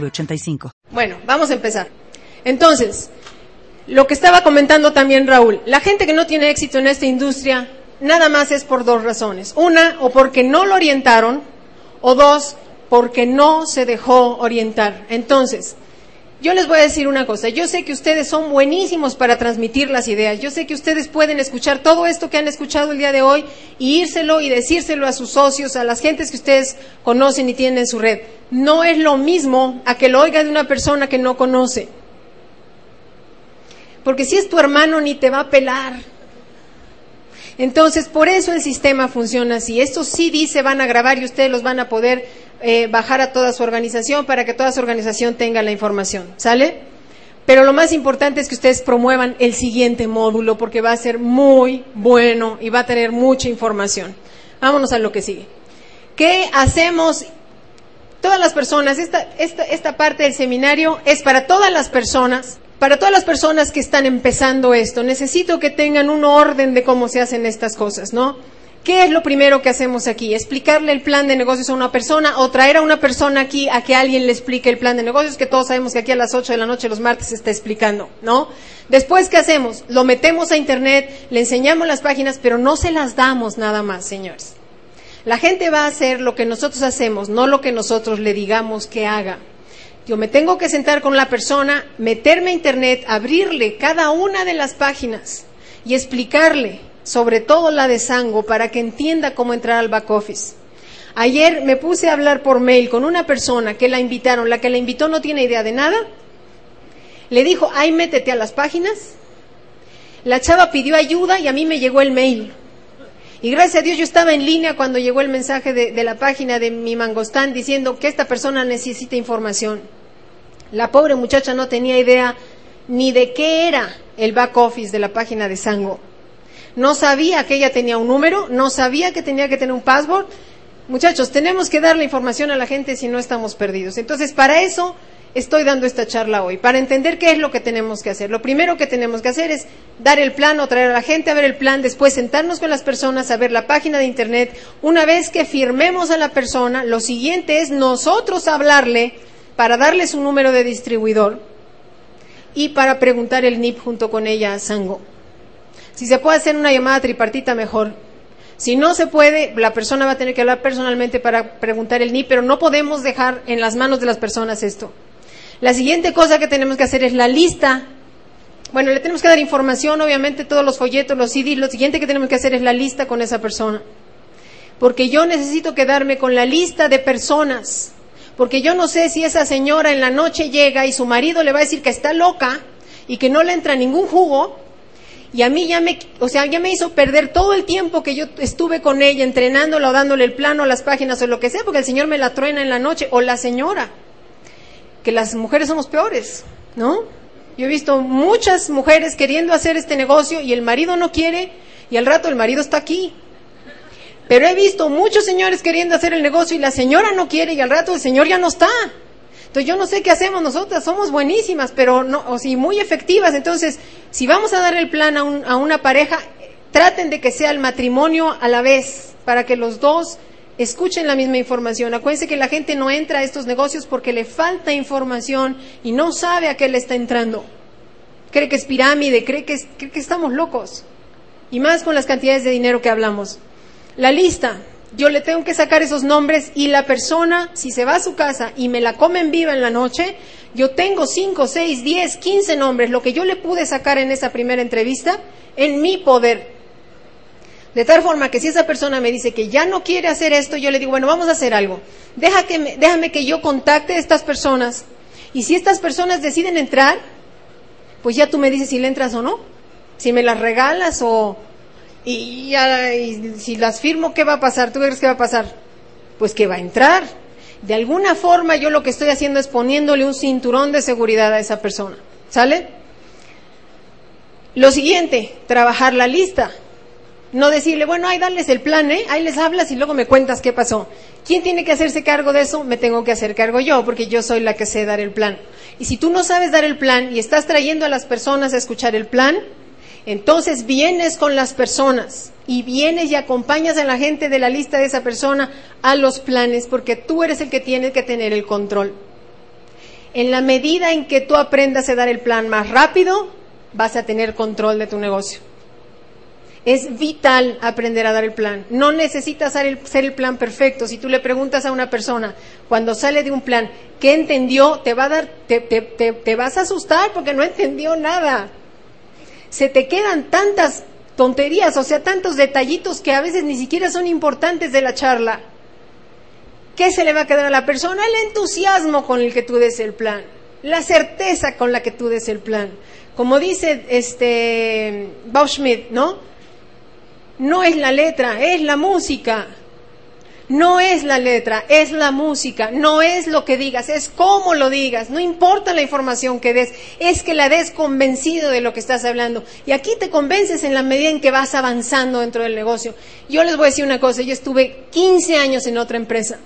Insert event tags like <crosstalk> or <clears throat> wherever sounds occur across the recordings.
906985. Bueno, vamos a empezar. Entonces, lo que estaba comentando también Raúl, la gente que no tiene éxito en esta industria, nada más es por dos razones. Una, o porque no lo orientaron, o dos, porque no se dejó orientar. Entonces, yo les voy a decir una cosa, yo sé que ustedes son buenísimos para transmitir las ideas, yo sé que ustedes pueden escuchar todo esto que han escuchado el día de hoy y írselo y decírselo a sus socios, a las gentes que ustedes conocen y tienen en su red. No es lo mismo a que lo oiga de una persona que no conoce. Porque si es tu hermano ni te va a pelar. Entonces, por eso el sistema funciona así. Estos CD se van a grabar y ustedes los van a poder eh, bajar a toda su organización para que toda su organización tenga la información. ¿Sale? Pero lo más importante es que ustedes promuevan el siguiente módulo porque va a ser muy bueno y va a tener mucha información. Vámonos a lo que sigue. ¿Qué hacemos? Todas las personas, esta, esta, esta parte del seminario es para todas las personas para todas las personas que están empezando esto, necesito que tengan un orden de cómo se hacen estas cosas, ¿no? ¿Qué es lo primero que hacemos aquí? ¿Explicarle el plan de negocios a una persona o traer a una persona aquí a que alguien le explique el plan de negocios? Que todos sabemos que aquí a las 8 de la noche los martes se está explicando, ¿no? Después, ¿qué hacemos? Lo metemos a Internet, le enseñamos las páginas, pero no se las damos nada más, señores. La gente va a hacer lo que nosotros hacemos, no lo que nosotros le digamos que haga. Yo me tengo que sentar con la persona, meterme a internet, abrirle cada una de las páginas y explicarle, sobre todo la de Sango, para que entienda cómo entrar al back office. Ayer me puse a hablar por mail con una persona que la invitaron, la que la invitó no tiene idea de nada. Le dijo, ay, métete a las páginas. La chava pidió ayuda y a mí me llegó el mail. Y gracias a Dios yo estaba en línea cuando llegó el mensaje de, la página de mi mangostán diciendo que esta persona necesita información. La pobre muchacha no tenía idea ni de qué era el back office de la página de Sango. No sabía que ella tenía un número, no sabía que tenía que tener un password. Muchachos, tenemos que dar la información a la gente si no estamos perdidos. Entonces, para eso estoy dando esta charla hoy, para entender qué es lo que tenemos que hacer. Lo primero que tenemos que hacer es dar el plan o traer a la gente a ver el plan, después sentarnos con las personas a ver la página de Internet. Una vez que firmemos a la persona, lo siguiente es nosotros hablarle para darle su número de distribuidor y para preguntar el NIP junto con ella a Sango. Si se puede hacer una llamada tripartita, mejor. Si no se puede, la persona va a tener que hablar personalmente para preguntar el NIP, pero no podemos dejar en las manos de las personas esto. La siguiente cosa que tenemos que hacer es la lista. Bueno, le tenemos que dar información, obviamente, todos los folletos, los CDs. Lo siguiente que tenemos que hacer es la lista con esa persona. Porque yo necesito quedarme con la lista de personas. Porque yo no sé si esa señora en la noche llega y su marido le va a decir que está loca y que no le entra ningún jugo. Y a mí ya me, o sea, ya me hizo perder todo el tiempo que yo estuve con ella entrenándola o dándole el plano las páginas o lo que sea, porque el señor me la truena en la noche o la señora que las mujeres somos peores, ¿no? Yo he visto muchas mujeres queriendo hacer este negocio y el marido no quiere y al rato el marido está aquí. Pero he visto muchos señores queriendo hacer el negocio y la señora no quiere y al rato el señor ya no está. Entonces yo no sé qué hacemos nosotras, somos buenísimas, pero no, o sí, muy efectivas. Entonces, si vamos a dar el plan a, a una pareja, traten de que sea el matrimonio a la vez, para que los dos escuchen la misma información. Acuérdense que la gente no entra a estos negocios porque le falta información y no sabe a qué le está entrando. Cree que es pirámide, cree que, cree que estamos locos. Y más con las cantidades de dinero que hablamos. La lista, yo le tengo que sacar esos nombres y la persona, si se va a su casa y me la comen viva en la noche, yo tengo 5, 6, 10, 15 nombres, lo que yo le pude sacar en esa primera entrevista, en mi poder. De tal forma que si esa persona me dice que ya no quiere hacer esto, yo le digo, bueno, vamos a hacer algo. Déjame que yo contacte a estas personas. Y si estas personas deciden entrar, pues ya tú me dices si le entras o no. Si me las regalas o... Y, si las firmo, ¿qué va a pasar? ¿Tú crees que va a pasar? Pues que va a entrar. De alguna forma yo lo que estoy haciendo es poniéndole un cinturón de seguridad a esa persona. ¿Sale? Lo siguiente, trabajar la lista. No decirle, bueno, ahí darles el plan, ¿eh? Ahí les hablas y luego me cuentas qué pasó. ¿Quién tiene que hacerse cargo de eso? Me tengo que hacer cargo yo, porque yo soy la que sé dar el plan. Y si tú no sabes dar el plan y estás trayendo a las personas a escuchar el plan, entonces vienes con las personas y vienes y acompañas a la gente de la lista de esa persona a los planes, porque tú eres el que tiene que tener el control. En la medida en que tú aprendas a dar el plan más rápido, vas a tener control de tu negocio. Es vital aprender a dar el plan. No necesitas ser el, plan perfecto. Si tú le preguntas a una persona cuando sale de un plan qué entendió, te va a dar, te, te vas a asustar porque no entendió nada. Se te quedan tantas tonterías, o sea, tantos detallitos que a veces ni siquiera son importantes de la charla. ¿Qué se le va a quedar a la persona? El entusiasmo con el que tú des el plan, la certeza con la que tú des el plan. Como dice este Bauschmidt, ¿no? No es la letra, es la música. No es la letra, es la música, no es lo que digas, es cómo lo digas, no importa la información que des, es que la des convencido de lo que estás hablando. Y aquí te convences en la medida en que vas avanzando dentro del negocio. Yo les voy a decir una cosa, yo estuve 15 años en otra empresa,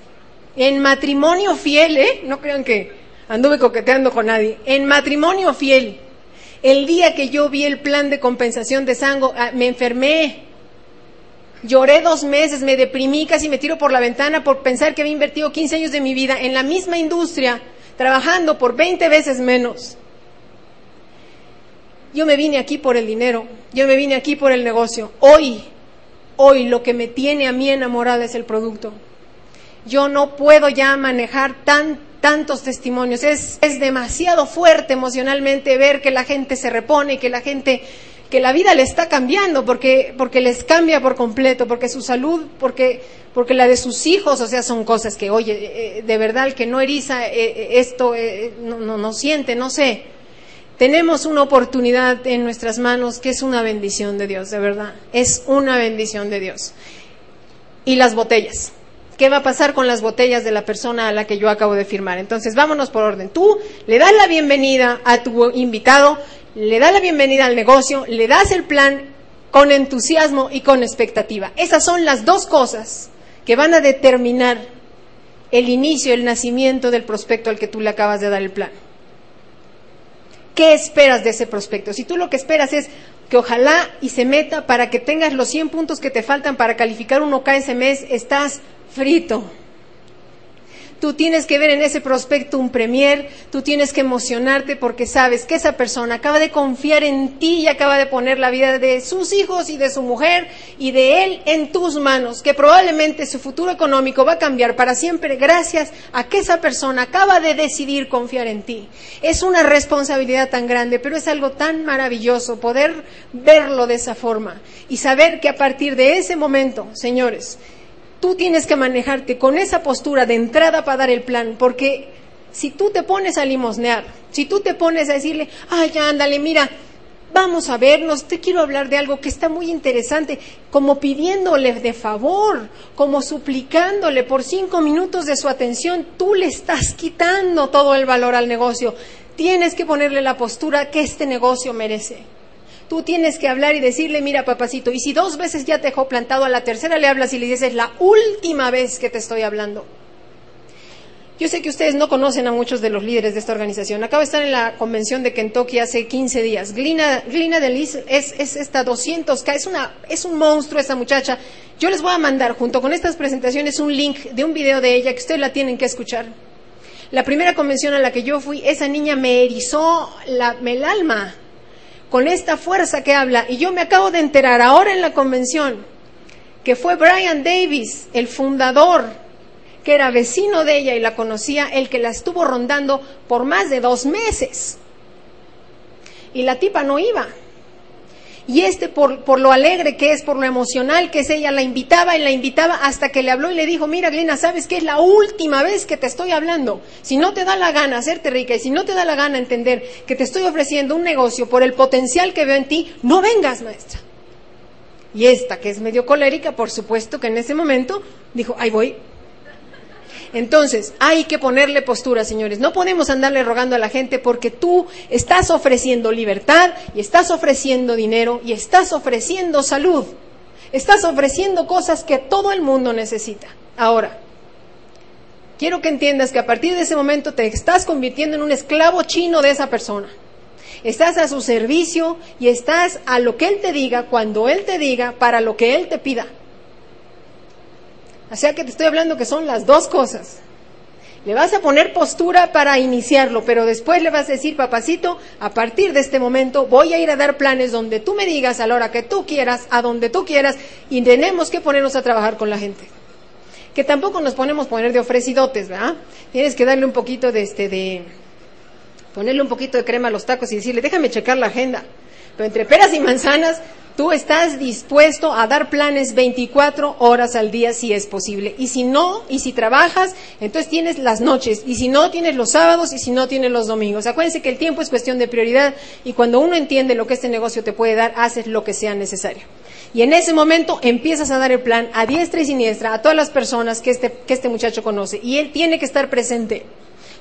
en matrimonio fiel, ¿eh? No crean que anduve coqueteando con nadie, en matrimonio fiel. El día que yo vi el plan de compensación de Sango, ah, me enfermé, Lloré dos meses, me deprimí, casi me tiro por la ventana por pensar que había invertido 15 años de mi vida en la misma industria, trabajando por 20 veces menos. Yo me vine aquí por el dinero, yo me vine aquí por el negocio. Hoy, hoy lo que me tiene a mí enamorada es el producto. Yo no puedo ya manejar tan, tantos testimonios. Es, es demasiado fuerte emocionalmente ver que la gente se repone, que la gente que la vida le está cambiando porque, porque les cambia por completo, porque su salud, porque, porque la de sus hijos, o sea, son cosas que, oye, eh, de verdad, el que no eriza eh, eh, esto, no, no, no siente, no sé. Tenemos una oportunidad en nuestras manos que es una bendición de Dios, de verdad. Es una bendición de Dios. Y las botellas. ¿Qué va a pasar con las botellas de la persona a la que yo acabo de firmar? Entonces, vámonos por orden. Tú le das la bienvenida a tu invitado, le das la bienvenida al negocio, le das el plan con entusiasmo y con expectativa. Esas son las dos cosas que van a determinar el inicio, el nacimiento del prospecto al que tú le acabas de dar el plan. ¿Qué esperas de ese prospecto? Si tú lo que esperas es que ojalá y se meta para que tengas los 100 puntos que te faltan para calificar un OK ese mes, estás frito. Tú tienes que ver en ese prospecto un premier, tú tienes que emocionarte porque sabes que esa persona acaba de confiar en ti y acaba de poner la vida de sus hijos y de su mujer y de él en tus manos, que probablemente su futuro económico va a cambiar para siempre gracias a que esa persona acaba de decidir confiar en ti. Es una responsabilidad tan grande, pero es algo tan maravilloso poder verlo de esa forma y saber que a partir de ese momento, señores, tú tienes que manejarte con esa postura de entrada para dar el plan, porque si tú te pones a limosnear, si tú te pones a decirle, ay, ándale, mira, vamos a vernos, te quiero hablar de algo que está muy interesante, como pidiéndole de favor, como suplicándole por cinco minutos de su atención, tú le estás quitando todo el valor al negocio. Tienes que ponerle la postura que este negocio merece. Tú tienes que hablar y decirle, mira papacito, y si dos veces ya te dejó plantado, a la tercera le hablas y le dices, la última vez que te estoy hablando. Yo sé que ustedes no conocen a muchos de los líderes de esta organización. Acabo de estar en la convención de Kentucky hace 15 días. Glina, Glina Delis es, es esta 200K, es, una, es un monstruo esa muchacha. Yo les voy a mandar junto con estas presentaciones un link de un video de ella que ustedes la tienen que escuchar. La primera convención a la que yo fui, esa niña me erizó la, el alma con esta fuerza que habla. Y yo me acabo de enterar ahora en la convención que fue Brian Davis, el fundador, que era vecino de ella y la conocía, el que la estuvo rondando por más de dos meses. Y la tipa no iba. Y este, por, por, lo alegre que es, por lo emocional que es, ella la invitaba y la invitaba hasta que le habló y le dijo, mira, Glina, ¿sabes qué? Es la última vez que te estoy hablando. Si no te da la gana hacerte rica y si no te da la gana entender que te estoy ofreciendo un negocio por el potencial que veo en ti, no vengas, maestra. Y esta, que es medio colérica, por supuesto que en ese momento dijo, ahí voy. Entonces, hay que ponerle postura, señores. No podemos andarle rogando a la gente porque tú estás ofreciendo libertad y estás ofreciendo dinero y estás ofreciendo salud. Estás ofreciendo cosas que todo el mundo necesita. Ahora, quiero que entiendas que a partir de ese momento te estás convirtiendo en un esclavo chino de esa persona. Estás a su servicio y estás a lo que Él te diga, cuando Él te diga, para lo que Él te pida. O sea que te estoy hablando que son las dos cosas. Le vas a poner postura para iniciarlo, pero después le vas a decir, papacito, a partir de este momento voy a ir a dar planes donde tú me digas a la hora que tú quieras, a donde tú quieras, y tenemos que ponernos a trabajar con la gente. Que tampoco nos ponemos poner de ofrecidotes, ¿verdad? Tienes que darle un poquito de este, de, ponerle un poquito de crema a los tacos y decirle, déjame checar la agenda. Pero entre peras y manzanas, tú estás dispuesto a dar planes 24 horas al día si es posible. Y si no, y si trabajas, entonces tienes las noches. Y si no, tienes los sábados y si no, tienes los domingos. Acuérdense que el tiempo es cuestión de prioridad y cuando uno entiende lo que este negocio te puede dar, haces lo que sea necesario. Y en ese momento empiezas a dar el plan a diestra y siniestra a todas las personas que este, que este muchacho conoce. Y él tiene que estar presente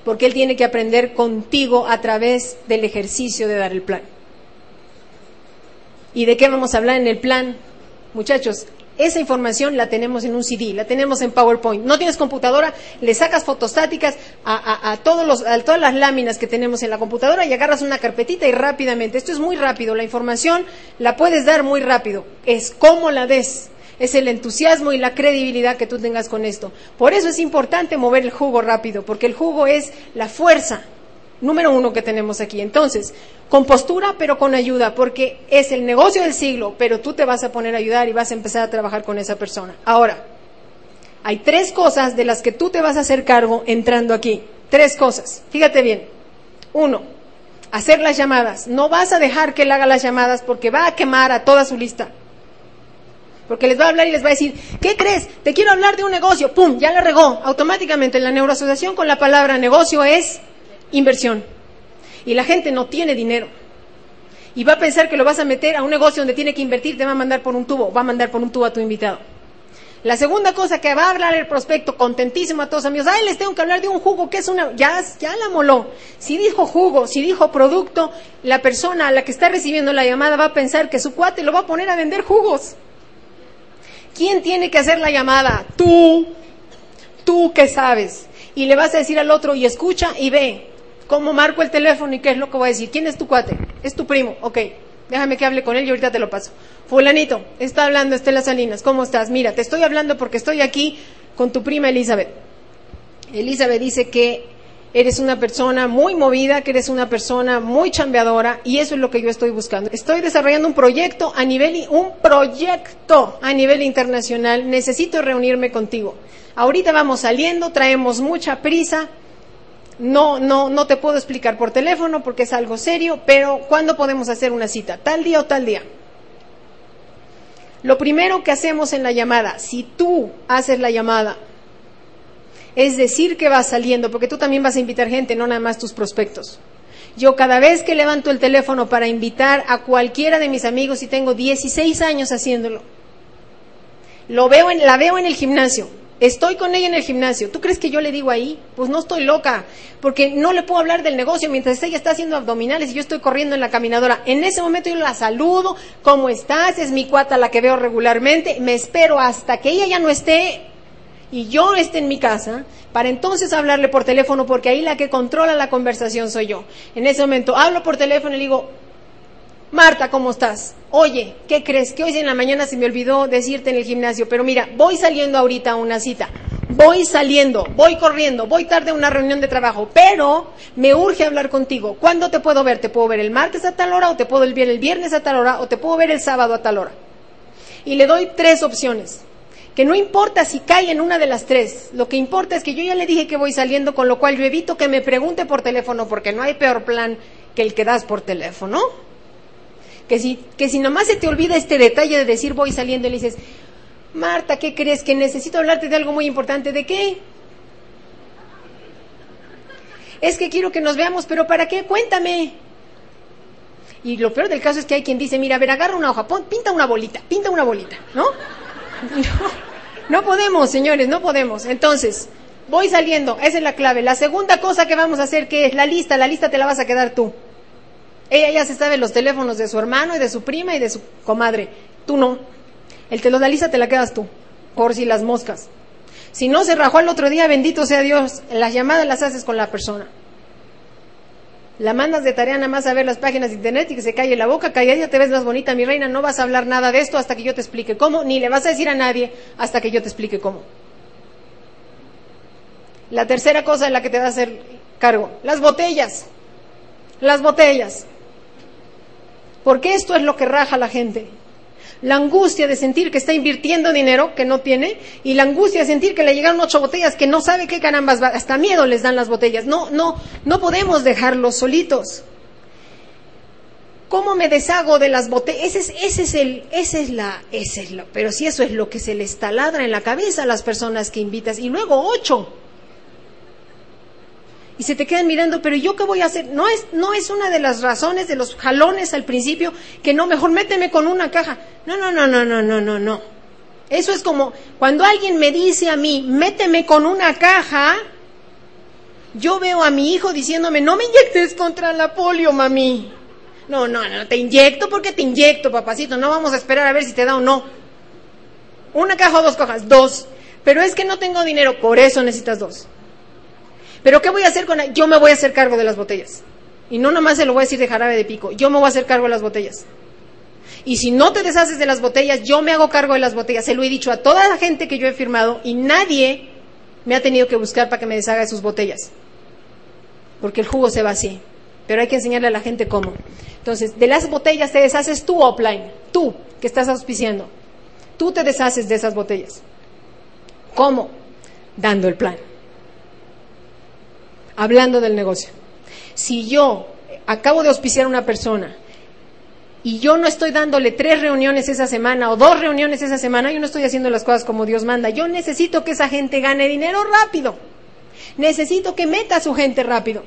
porque él tiene que aprender contigo a través del ejercicio de dar el plan. ¿Y de qué vamos a hablar en el plan? Muchachos, esa información la tenemos en un CD, la tenemos en PowerPoint. No tienes computadora, le sacas fotostáticas a, todos los, a todas las láminas que tenemos en la computadora y agarras una carpetita y rápidamente. Esto es muy rápido, la información la puedes dar muy rápido. Es cómo la des. Es el entusiasmo y la credibilidad que tú tengas con esto. Por eso es importante mover el jugo rápido, porque el jugo es la fuerza número uno que tenemos aquí. Entonces, con postura, pero con ayuda, porque es el negocio del siglo, pero tú te vas a poner a ayudar y vas a empezar a trabajar con esa persona. Ahora, hay tres cosas de las que tú te vas a hacer cargo entrando aquí. Tres cosas. Fíjate bien. Uno, hacer las llamadas. No vas a dejar que él haga las llamadas porque va a quemar a toda su lista. Porque les va a hablar y les va a decir, ¿qué crees? Te quiero hablar de un negocio. ¡Pum! Ya le regó. Automáticamente la neuroasociación con la palabra negocio es inversión. Y la gente no tiene dinero. Y va a pensar que lo vas a meter a un negocio donde tiene que invertir, te va a mandar por un tubo, va a mandar por un tubo a tu invitado. La segunda cosa que va a hablar el prospecto, contentísimo a todos amigos, ay, les tengo que hablar de un jugo que es una, ya, ya la moló. Si dijo jugo, si dijo producto, la persona a la que está recibiendo la llamada va a pensar que su cuate lo va a poner a vender jugos. ¿Quién tiene que hacer la llamada? Tú. Tú que sabes. Y le vas a decir al otro, y escucha y ve. ¿Cómo marco el teléfono y qué es lo que voy a decir? ¿Quién es tu cuate? Es tu primo. Ok, déjame que hable con él y ahorita te lo paso. Fulanito, está hablando Estela Salinas. ¿Cómo estás? Mira, te estoy hablando porque estoy aquí con tu prima Elizabeth. Elizabeth dice que eres una persona muy movida, que eres una persona muy chambeadora y eso es lo que yo estoy buscando. Estoy desarrollando un proyecto a nivel un proyecto a nivel internacional. Necesito reunirme contigo. Ahorita vamos saliendo, traemos mucha prisa no, no, no te puedo explicar por teléfono porque es algo serio, pero ¿cuándo podemos hacer una cita? ¿Tal día o tal día? Lo primero que hacemos en la llamada, si tú haces la llamada, es decir que vas saliendo, porque tú también vas a invitar gente, no nada más tus prospectos. Yo cada vez que levanto el teléfono para invitar a cualquiera de mis amigos, y tengo 16 años haciéndolo, lo veo en, la veo en el gimnasio, Estoy con ella en el gimnasio. ¿Tú crees que yo le digo ahí? Pues no estoy loca, porque no le puedo hablar del negocio mientras ella está haciendo abdominales y yo estoy corriendo en la caminadora. En ese momento yo la saludo, ¿cómo estás? Es mi cuata la que veo regularmente. Me espero hasta que ella ya no esté y yo esté en mi casa para entonces hablarle por teléfono, porque ahí la que controla la conversación soy yo. En ese momento hablo por teléfono y le digo, Marta, ¿cómo estás? Oye, ¿qué crees? Que hoy en la mañana se me olvidó decirte en el gimnasio, pero mira, voy saliendo ahorita a una cita. Voy saliendo, voy corriendo, voy tarde a una reunión de trabajo, pero me urge hablar contigo. ¿Cuándo te puedo ver? ¿Te puedo ver el martes a tal hora o te puedo ver el viernes a tal hora o te puedo ver el sábado a tal hora? Y le doy tres opciones. Que no importa si cae en una de las tres, lo que importa es que yo ya le dije que voy saliendo, con lo cual yo evito que me pregunte por teléfono porque no hay peor plan que el que das por teléfono que si, que si nomás se te olvida este detalle de decir voy saliendo y le dices, Marta, ¿qué crees? Que necesito hablarte de algo muy importante. ¿De qué? Es que quiero que nos veamos, pero ¿para qué? Cuéntame. Y lo peor del caso es que hay quien dice, mira, a ver, agarra una hoja, pinta una bolita, pinta una bolita, ¿no? <laughs> No, no podemos, señores, no podemos. Entonces, voy saliendo, esa es la clave. La segunda cosa que vamos a hacer, que es la lista, la lista te la vas a quedar tú. Ella ya se sabe los teléfonos de su hermano y de su prima y de su comadre. Tú no. El te lo da lista te la quedas tú, por si las moscas. Si no se rajó el otro día, bendito sea Dios, las llamadas las haces con la persona. La mandas de tarea nada más a ver las páginas de internet y que se calle la boca, calladita te ves más bonita, mi reina, no vas a hablar nada de esto hasta que yo te explique cómo, ni le vas a decir a nadie hasta que yo te explique cómo. La tercera cosa en la que te va a hacer cargo, las botellas. Las botellas. Porque esto es lo que raja a la gente la angustia de sentir que está invirtiendo dinero que no tiene y la angustia de sentir que le llegaron ocho botellas que no sabe qué carambas va, hasta miedo les dan las botellas. No, no, no podemos dejarlos solitos. ¿Cómo me deshago de las botellas? Ese es, ese es el, ese es la, ese es lo, pero si eso es lo que se les taladra en la cabeza a las personas que invitas y luego ocho y se te quedan mirando, pero ¿yo qué voy a hacer? No es, no es una de las razones de los jalones al principio que no, mejor méteme con una caja. No, no, no, no, no, no, no, no. Eso es como cuando alguien me dice a mí, méteme con una caja, yo veo a mi hijo diciéndome, no me inyectes contra la polio, mami. No, no, no, te inyecto porque te inyecto, papacito. No vamos a esperar a ver si te da o no. Una caja o dos cajas, dos. Pero es que no tengo dinero, por eso necesitas dos. Pero ¿qué voy a hacer con Yo me voy a hacer cargo de las botellas. Y no nomás se lo voy a decir de jarabe de pico, yo me voy a hacer cargo de las botellas. Y si no te deshaces de las botellas, yo me hago cargo de las botellas. Se lo he dicho a toda la gente que yo he firmado y nadie me ha tenido que buscar para que me deshaga de sus botellas. Porque el jugo se va así. Pero hay que enseñarle a la gente cómo. Entonces, de las botellas te deshaces tú offline, tú que estás auspiciando. Tú te deshaces de esas botellas. ¿Cómo? Dando el plan hablando del negocio. Si yo acabo de auspiciar a una persona y yo no estoy dándole tres reuniones esa semana o dos reuniones esa semana, yo no estoy haciendo las cosas como Dios manda. Yo necesito que esa gente gane dinero rápido. Necesito que meta a su gente rápido.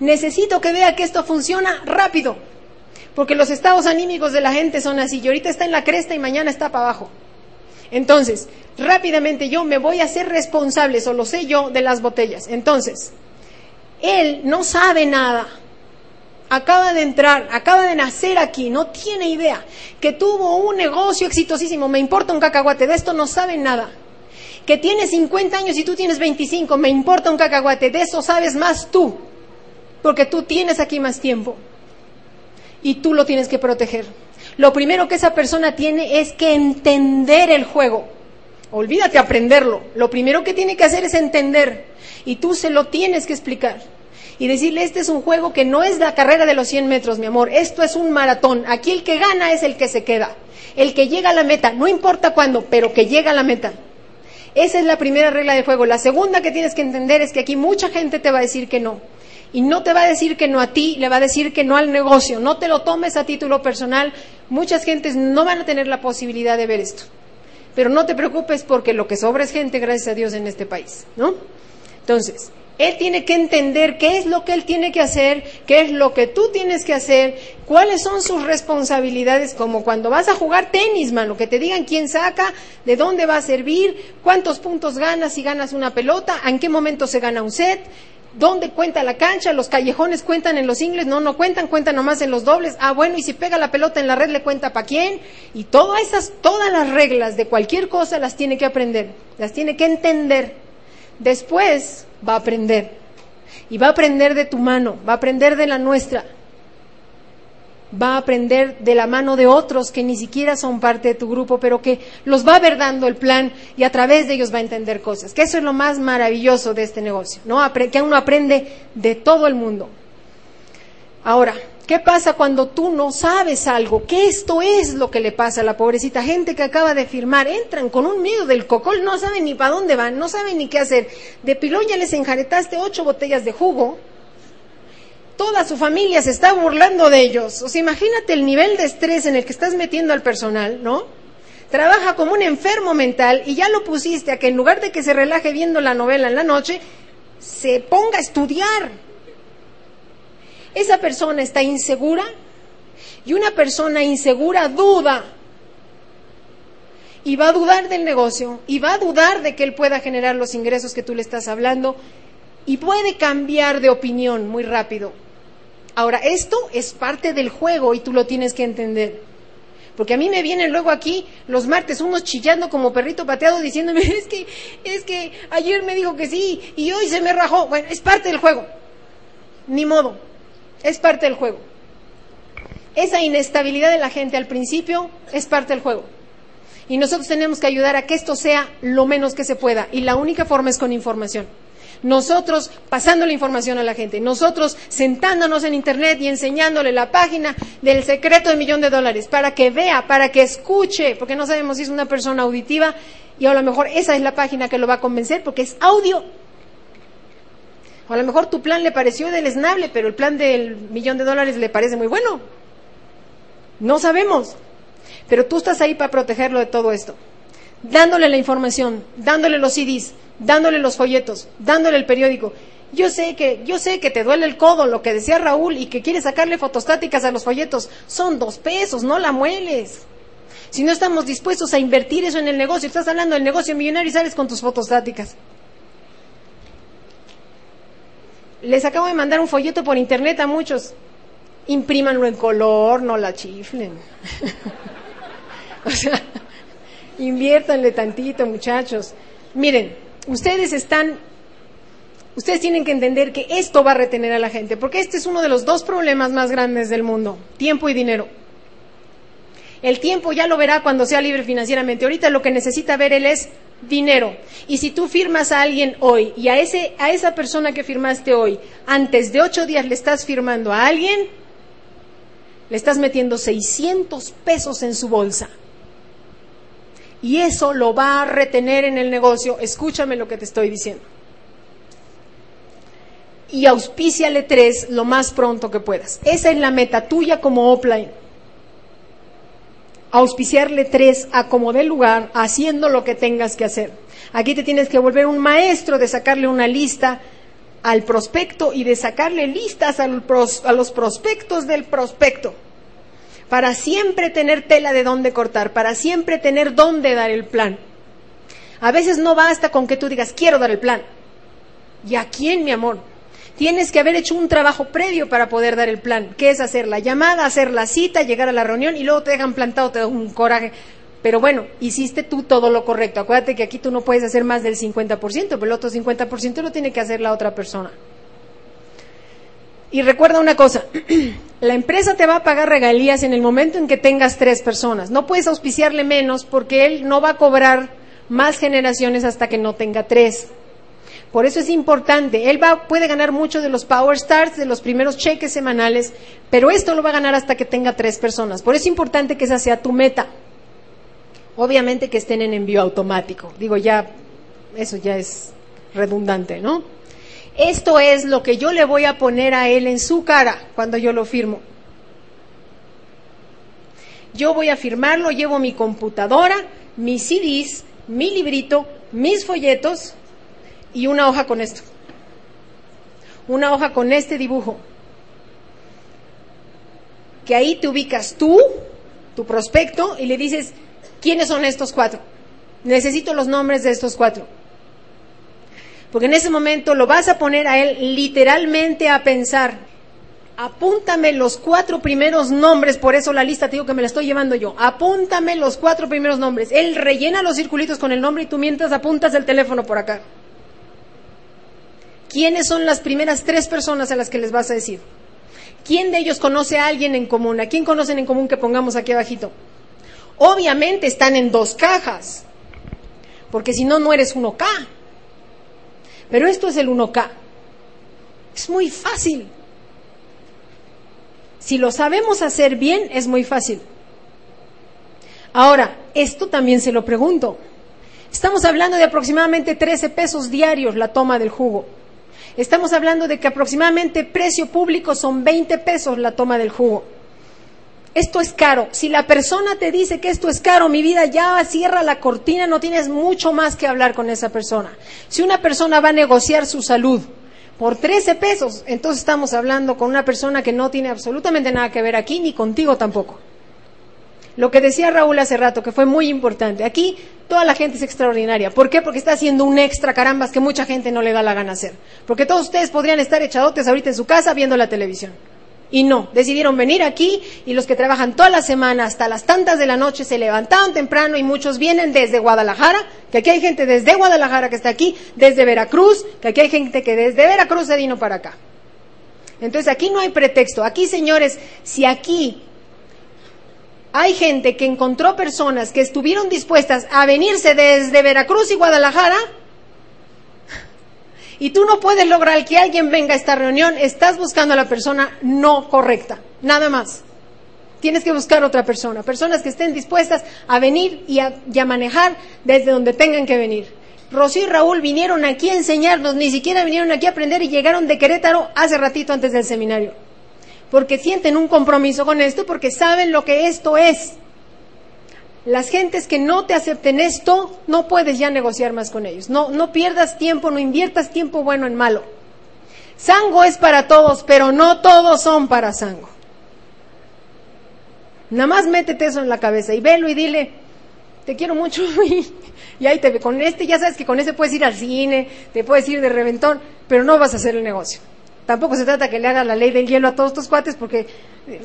Necesito que vea que esto funciona rápido. Porque los estados anímicos de la gente son así. Y ahorita está en la cresta y mañana está para abajo. Entonces, rápidamente yo me voy a hacer responsable, o lo sé yo, de las botellas. Entonces, él no sabe nada. Acaba de entrar, acaba de nacer aquí, no tiene idea. Que tuvo un negocio exitosísimo, me importa un cacahuate, de esto no sabe nada. Que tiene 50 años y tú tienes 25, me importa un cacahuate, de eso sabes más tú. Porque tú tienes aquí más tiempo. Y tú lo tienes que proteger. Lo primero que esa persona tiene es que entender el juego. Olvídate aprenderlo. Lo primero que tiene que hacer es entender. Y tú se lo tienes que explicar. Y decirle, este es un juego que no es la carrera de los 100 metros, mi amor. Esto es un maratón. Aquí el que gana es el que se queda. El que llega a la meta. No importa cuándo, pero que llega a la meta. Esa es la primera regla de juego. La segunda que tienes que entender es que aquí mucha gente te va a decir que no. Y no te va a decir que no a ti, le va a decir que no al negocio. No te lo tomes a título personal. Muchas gentes no van a tener la posibilidad de ver esto. Pero no te preocupes porque lo que sobra es gente, gracias a Dios, en este país, ¿no? Entonces, él tiene que entender qué es lo que él tiene que hacer, qué es lo que tú tienes que hacer, cuáles son sus responsabilidades, como cuando vas a jugar tenis, mano, que te digan quién saca, de dónde va a servir, cuántos puntos ganas si ganas una pelota, en qué momento se gana un set, ¿Dónde cuenta la cancha? Los callejones cuentan en los ingles, no, no cuentan, cuentan nomás en los dobles. Ah, bueno, y si pega la pelota en la red, ¿le cuenta para quién? Y todas esas, todas las reglas de cualquier cosa las tiene que aprender, las tiene que entender. Después va a aprender. Y va a aprender de tu mano, va a aprender de la nuestra va a aprender de la mano de otros que ni siquiera son parte de tu grupo, pero que los va a ver dando el plan y a través de ellos va a entender cosas. Que eso es lo más maravilloso de este negocio, ¿no? Que uno aprende de todo el mundo. Ahora, ¿qué pasa cuando tú no sabes algo? Que esto es lo que le pasa a la pobrecita gente que acaba de firmar. Entran con un miedo del cocol, no saben ni para dónde van, no saben ni qué hacer. De pilón ya les enjaretaste ocho botellas de jugo toda su familia se está burlando de ellos. O sea, imagínate el nivel de estrés en el que estás metiendo al personal, ¿no? Trabaja como un enfermo mental y ya lo pusiste a que en lugar de que se relaje viendo la novela en la noche, se ponga a estudiar. Esa persona está insegura y una persona insegura duda. y va a dudar del negocio y va a dudar de que él pueda generar los ingresos que tú le estás hablando y puede cambiar de opinión muy rápido. Ahora, esto es parte del juego y tú lo tienes que entender. Porque a mí me vienen luego aquí los martes unos chillando como perrito pateado diciéndome, <laughs> es que, es que ayer me dijo que sí y hoy se me rajó. Bueno, es parte del juego. Ni modo. Es parte del juego. Esa inestabilidad de la gente al principio es parte del juego. Y nosotros tenemos que ayudar a que esto sea lo menos que se pueda. Y la única forma es con información. Nosotros pasando la información a la gente, nosotros sentándonos en Internet y enseñándole la página del secreto del millón de dólares para que vea, para que escuche, porque no sabemos si es una persona auditiva y a lo mejor esa es la página que lo va a convencer porque es audio. O a lo mejor tu plan le pareció deleznable, pero el plan del millón de dólares le parece muy bueno. No sabemos. Pero tú estás ahí para protegerlo de todo esto. Dándole la información, dándole los CDs, dándole los folletos, dándole el periódico. Yo sé que, yo sé que te duele el codo, lo que decía Raúl, y que quieres sacarle fotostáticas a los folletos. Son dos pesos, no la mueles. Si no estamos dispuestos a invertir eso en el negocio, estás hablando del negocio millonario y sales con tus fotostáticas. Les acabo de mandar un folleto por internet a muchos. Imprímanlo en color, no la chiflen. <laughs> o sea, inviértanle tantito, muchachos. Miren, ustedes están, ustedes tienen que entender que esto va a retener a la gente, porque este es uno de los dos problemas más grandes del mundo, tiempo y dinero. El tiempo ya lo verá cuando sea libre financieramente. Ahorita lo que necesita ver él es dinero. Y si tú firmas a alguien hoy y a, ese, a esa persona que firmaste hoy, antes de ocho días le estás firmando a alguien, le estás metiendo 600 pesos en su bolsa. Y eso lo va a retener en el negocio. Escúchame lo que te estoy diciendo. Y auspíciale tres lo más pronto que puedas. Esa es la meta tuya como offline. Auspiciarle tres a como dé lugar, haciendo lo que tengas que hacer. Aquí te tienes que volver un maestro de sacarle una lista al prospecto y de sacarle listas a los prospectos del prospecto para siempre tener tela de dónde cortar, para siempre tener dónde dar el plan. A veces no basta con que tú digas, quiero dar el plan. ¿Y a quién, mi amor? Tienes que haber hecho un trabajo previo para poder dar el plan, que es hacer la llamada, hacer la cita, llegar a la reunión y luego te dejan plantado, te da un coraje. Pero bueno, hiciste tú todo lo correcto. Acuérdate que aquí tú no puedes hacer más del 50%, pero el otro 50% lo tiene que hacer la otra persona. Y recuerda una cosa, <clears throat> la empresa te va a pagar regalías en el momento en que tengas tres personas. No puedes auspiciarle menos porque él no va a cobrar más generaciones hasta que no tenga tres. Por eso es importante. Él va, puede ganar mucho de los Power Stars, de los primeros cheques semanales, pero esto lo va a ganar hasta que tenga tres personas. Por eso es importante que esa sea tu meta. Obviamente que estén en envío automático. Digo, ya, eso ya es redundante, ¿no? Esto es lo que yo le voy a poner a él en su cara cuando yo lo firmo. Yo voy a firmarlo, llevo mi computadora, mis CDs, mi librito, mis folletos y una hoja con esto. Una hoja con este dibujo. Que ahí te ubicas tú, tu prospecto, y le dices, ¿quiénes son estos cuatro? Necesito los nombres de estos cuatro. Porque en ese momento lo vas a poner a él literalmente a pensar. Apúntame los cuatro primeros nombres, por eso la lista te digo que me la estoy llevando yo. Apúntame los cuatro primeros nombres. Él rellena los circulitos con el nombre y tú mientras apuntas el teléfono por acá. ¿Quiénes son las primeras tres personas a las que les vas a decir? ¿Quién de ellos conoce a alguien en común? ¿A quién conocen en común que pongamos aquí abajito? Obviamente están en dos cajas, porque si no, no eres uno K. Pero esto es el 1K. Es muy fácil. Si lo sabemos hacer bien, es muy fácil. Ahora, esto también se lo pregunto. Estamos hablando de aproximadamente 13 pesos diarios la toma del jugo. Estamos hablando de que aproximadamente precio público son 20 pesos la toma del jugo esto es caro. Si la persona te dice que esto es caro, mi vida, ya cierra la cortina, no tienes mucho más que hablar con esa persona. Si una persona va a negociar su salud por 13 pesos, entonces estamos hablando con una persona que no tiene absolutamente nada que ver aquí, ni contigo tampoco. lo que decía Raúl hace rato, que fue muy importante. Aquí toda la gente es extraordinaria. ¿Por qué? Porque está haciendo un extra carambas que mucha gente no le da la gana hacer. Porque todos ustedes podrían estar echadotes ahorita en su casa viendo la televisión. Y no, decidieron venir aquí y los que trabajan toda la semana hasta las tantas de la noche se levantaron temprano y muchos vienen desde Guadalajara, que aquí hay gente desde Guadalajara que está aquí, desde Veracruz, que aquí hay gente que desde Veracruz se vino para acá. Entonces aquí no hay pretexto. Aquí, señores, si aquí hay gente que encontró personas que estuvieron dispuestas a venirse desde Veracruz y Guadalajara, y tú no puedes lograr que alguien venga a esta reunión, estás buscando a la persona no correcta, nada más. Tienes que buscar otra persona, personas que estén dispuestas a venir y a, manejar desde donde tengan que venir. Rocío y Raúl vinieron aquí a enseñarnos, ni siquiera vinieron aquí a aprender y llegaron de Querétaro hace ratito antes del seminario. Porque sienten un compromiso con esto, porque saben lo que esto es. Las gentes que no te acepten esto, no puedes ya negociar más con ellos. No, no pierdas tiempo, no inviertas tiempo bueno en malo. Sango es para todos, pero no todos son para Sango. Nada más métete eso en la cabeza y velo y dile, te quiero mucho <laughs> y, ahí te ve. Con este ya sabes que con ese puedes ir al cine, te puedes ir de reventón, pero no vas a hacer el negocio. Tampoco se trata que le haga la ley del hielo a todos tus cuates porque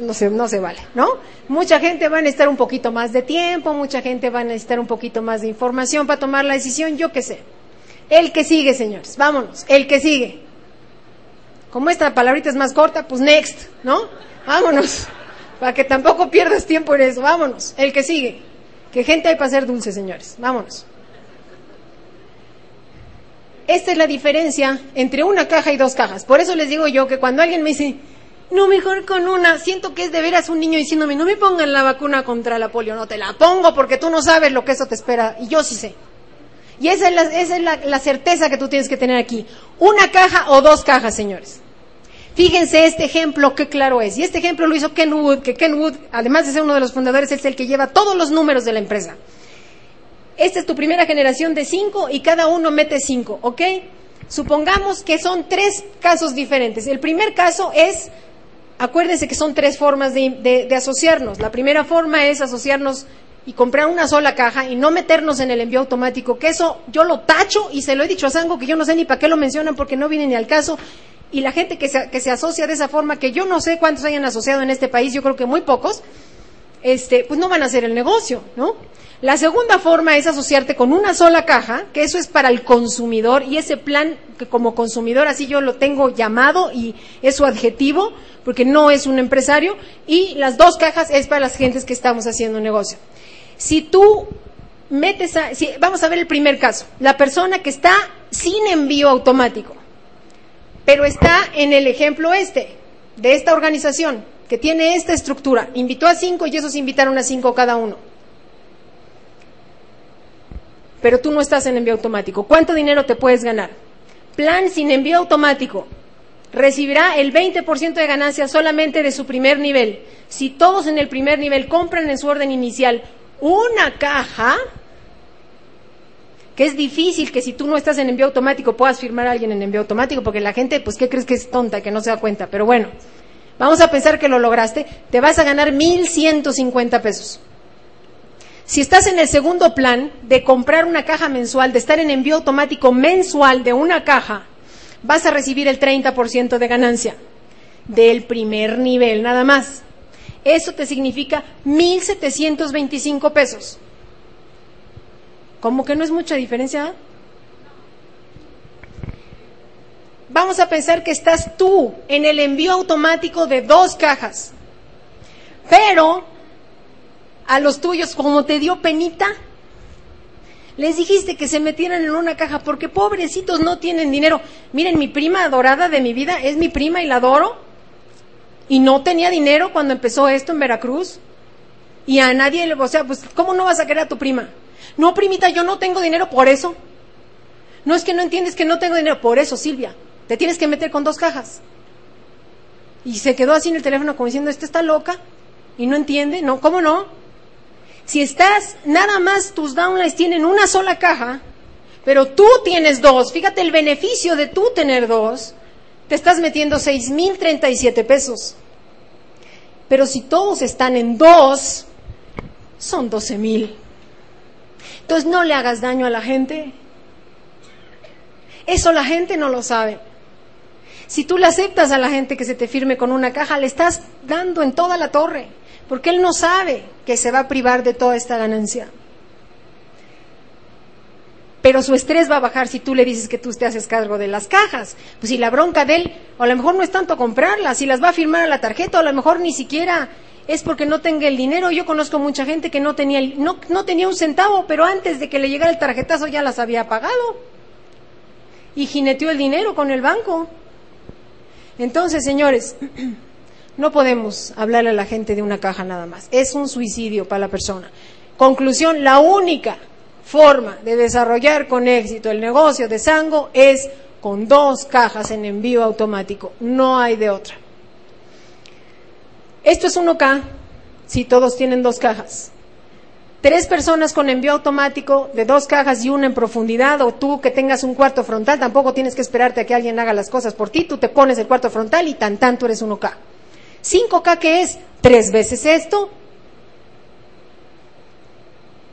no se, no se vale, ¿no? Mucha gente va a necesitar un poquito más de tiempo, mucha gente va a necesitar un poquito más de información para tomar la decisión, yo qué sé. El que sigue, señores, vámonos, el que sigue. Como esta palabrita es más corta, pues next, ¿no? Vámonos, <laughs> para que tampoco pierdas tiempo en eso, vámonos, el que sigue. Que gente hay para ser dulce, señores, vámonos. Esta es la diferencia entre una caja y dos cajas. Por eso les digo yo que cuando alguien me dice, no, mejor con una, siento que es de veras un niño diciéndome, no me pongan la vacuna contra la polio, no te la pongo porque tú no sabes lo que eso te espera y yo sí sé. Y esa es, la, esa es la, certeza que tú tienes que tener aquí. Una caja o dos cajas, señores. Fíjense este ejemplo, qué claro es. Y este ejemplo lo hizo Ken Wood, que Ken Wood, además de ser uno de los fundadores, es el que lleva todos los números de la empresa. Esta es tu primera generación de cinco y cada uno mete cinco, ¿ok? Supongamos que son tres casos diferentes. El primer caso es, acuérdense que son tres formas de, asociarnos. La primera forma es asociarnos y comprar una sola caja y no meternos en el envío automático, que eso yo lo tacho y se lo he dicho a Sango que yo no sé ni para qué lo mencionan porque no viene ni al caso. Y la gente que se, que se asocia de esa forma, que yo no sé cuántos hayan asociado en este país, yo creo que muy pocos, este, pues no van a hacer el negocio, ¿no? La segunda forma es asociarte con una sola caja, que eso es para el consumidor y ese plan que como consumidor así yo lo tengo llamado y es su adjetivo, porque no es un empresario, y las dos cajas es para las gentes que estamos haciendo negocio. Si tú metes a, vamos a ver el primer caso, la persona que está sin envío automático, pero está en el ejemplo este, de esta organización, que tiene esta estructura, invitó a cinco y esos invitaron a cinco cada uno pero tú no estás en envío automático. ¿Cuánto dinero te puedes ganar? Plan sin envío automático. Recibirá el 20% de ganancia solamente de su primer nivel. Si todos en el primer nivel compran en su orden inicial una caja, que es difícil que si tú no estás en envío automático puedas firmar a alguien en envío automático, porque la gente, pues, ¿qué crees que es tonta, que no se da cuenta? Pero bueno, vamos a pensar que lo lograste, te vas a ganar 1.150 pesos. Si estás en el segundo plan de comprar una caja mensual, de estar en envío automático mensual de una caja, vas a recibir el 30% de ganancia del primer nivel nada más. Eso te significa 1.725 pesos. ¿Cómo que no es mucha diferencia? Vamos a pensar que estás tú en el envío automático de dos cajas, pero a los tuyos como te dio penita? Les dijiste que se metieran en una caja porque pobrecitos no tienen dinero. Miren, mi prima adorada de mi vida es mi prima y la adoro. Y no tenía dinero cuando empezó esto en Veracruz. Y a nadie le, o sea, pues, ¿cómo no vas a querer a tu prima? No, primita, yo no tengo dinero por eso. No es que no entiendes que no tengo dinero, por eso, Silvia. Te tienes que meter con dos cajas. Y se quedó así en el teléfono como diciendo, ¿esta está loca? Y no entiende, no, ¿cómo no? Si estás, nada más tus downlines tienen una sola caja, pero tú tienes dos, fíjate el beneficio de tú tener dos, te estás metiendo seis mil treinta y siete pesos. Pero si todos están en dos, son 12 mil. Entonces no le hagas daño a la gente. Eso la gente no lo sabe. Si tú le aceptas a la gente que se te firme con una caja, le estás dando en toda la torre, porque él no sabe que se va a privar de toda esta ganancia. Pero su estrés va a bajar si tú le dices que tú te haces cargo de las cajas. Pues si la bronca de él, o a lo mejor no es tanto comprarlas, si las va a firmar a la tarjeta, o a lo mejor ni siquiera es porque no tenga el dinero. Yo conozco mucha gente que no tenía, no, no tenía un centavo, pero antes de que le llegara el tarjetazo ya las había pagado. Y jineteó el dinero con el banco. Entonces, señores, <clears throat> no podemos hablarle a la gente de una caja nada más. Es un suicidio para la persona. Conclusión, la única forma de desarrollar con éxito el negocio de Sango es con dos cajas en envío automático. No hay de otra. Esto es 1K si todos tienen dos cajas tres personas con envío automático de dos cajas y una en profundidad, o tú que tengas un cuarto frontal, tampoco tienes que esperarte a que alguien haga las cosas por ti, tú te pones el cuarto frontal y tan tanto eres 1K. 5K que es tres veces esto,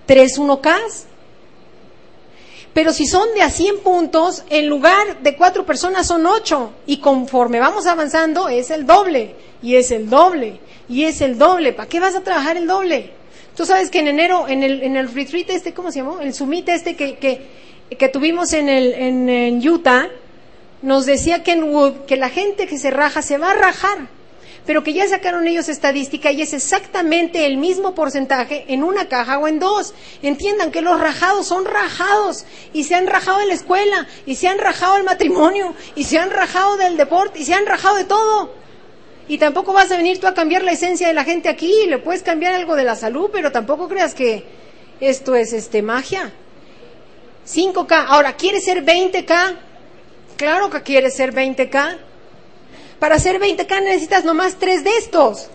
tres 1Ks. Pero si son de a 100 puntos, en lugar de cuatro personas son ocho. Y conforme vamos avanzando, es el doble, y es el doble, y es el doble. ¿Para qué vas a trabajar el doble? Tú sabes que en enero, en el, en el retreat este, ¿cómo se llamó? El summit este que, que, que tuvimos en, el, en, Utah, nos decía que en Wood, que la gente que se raja se va a rajar, pero que ya sacaron ellos estadística y es exactamente el mismo porcentaje en una caja o en dos. Entiendan que los rajados son rajados y se han rajado en la escuela y se han rajado el matrimonio y se han rajado del deporte y se han rajado de todo. Y tampoco vas a venir tú a cambiar la esencia de la gente aquí, le puedes cambiar algo de la salud, pero tampoco creas que esto es este magia. 5K, ahora, ¿quieres ser 20K? Claro que quieres ser 20K. Para ser 20K necesitas nomás tres de estos.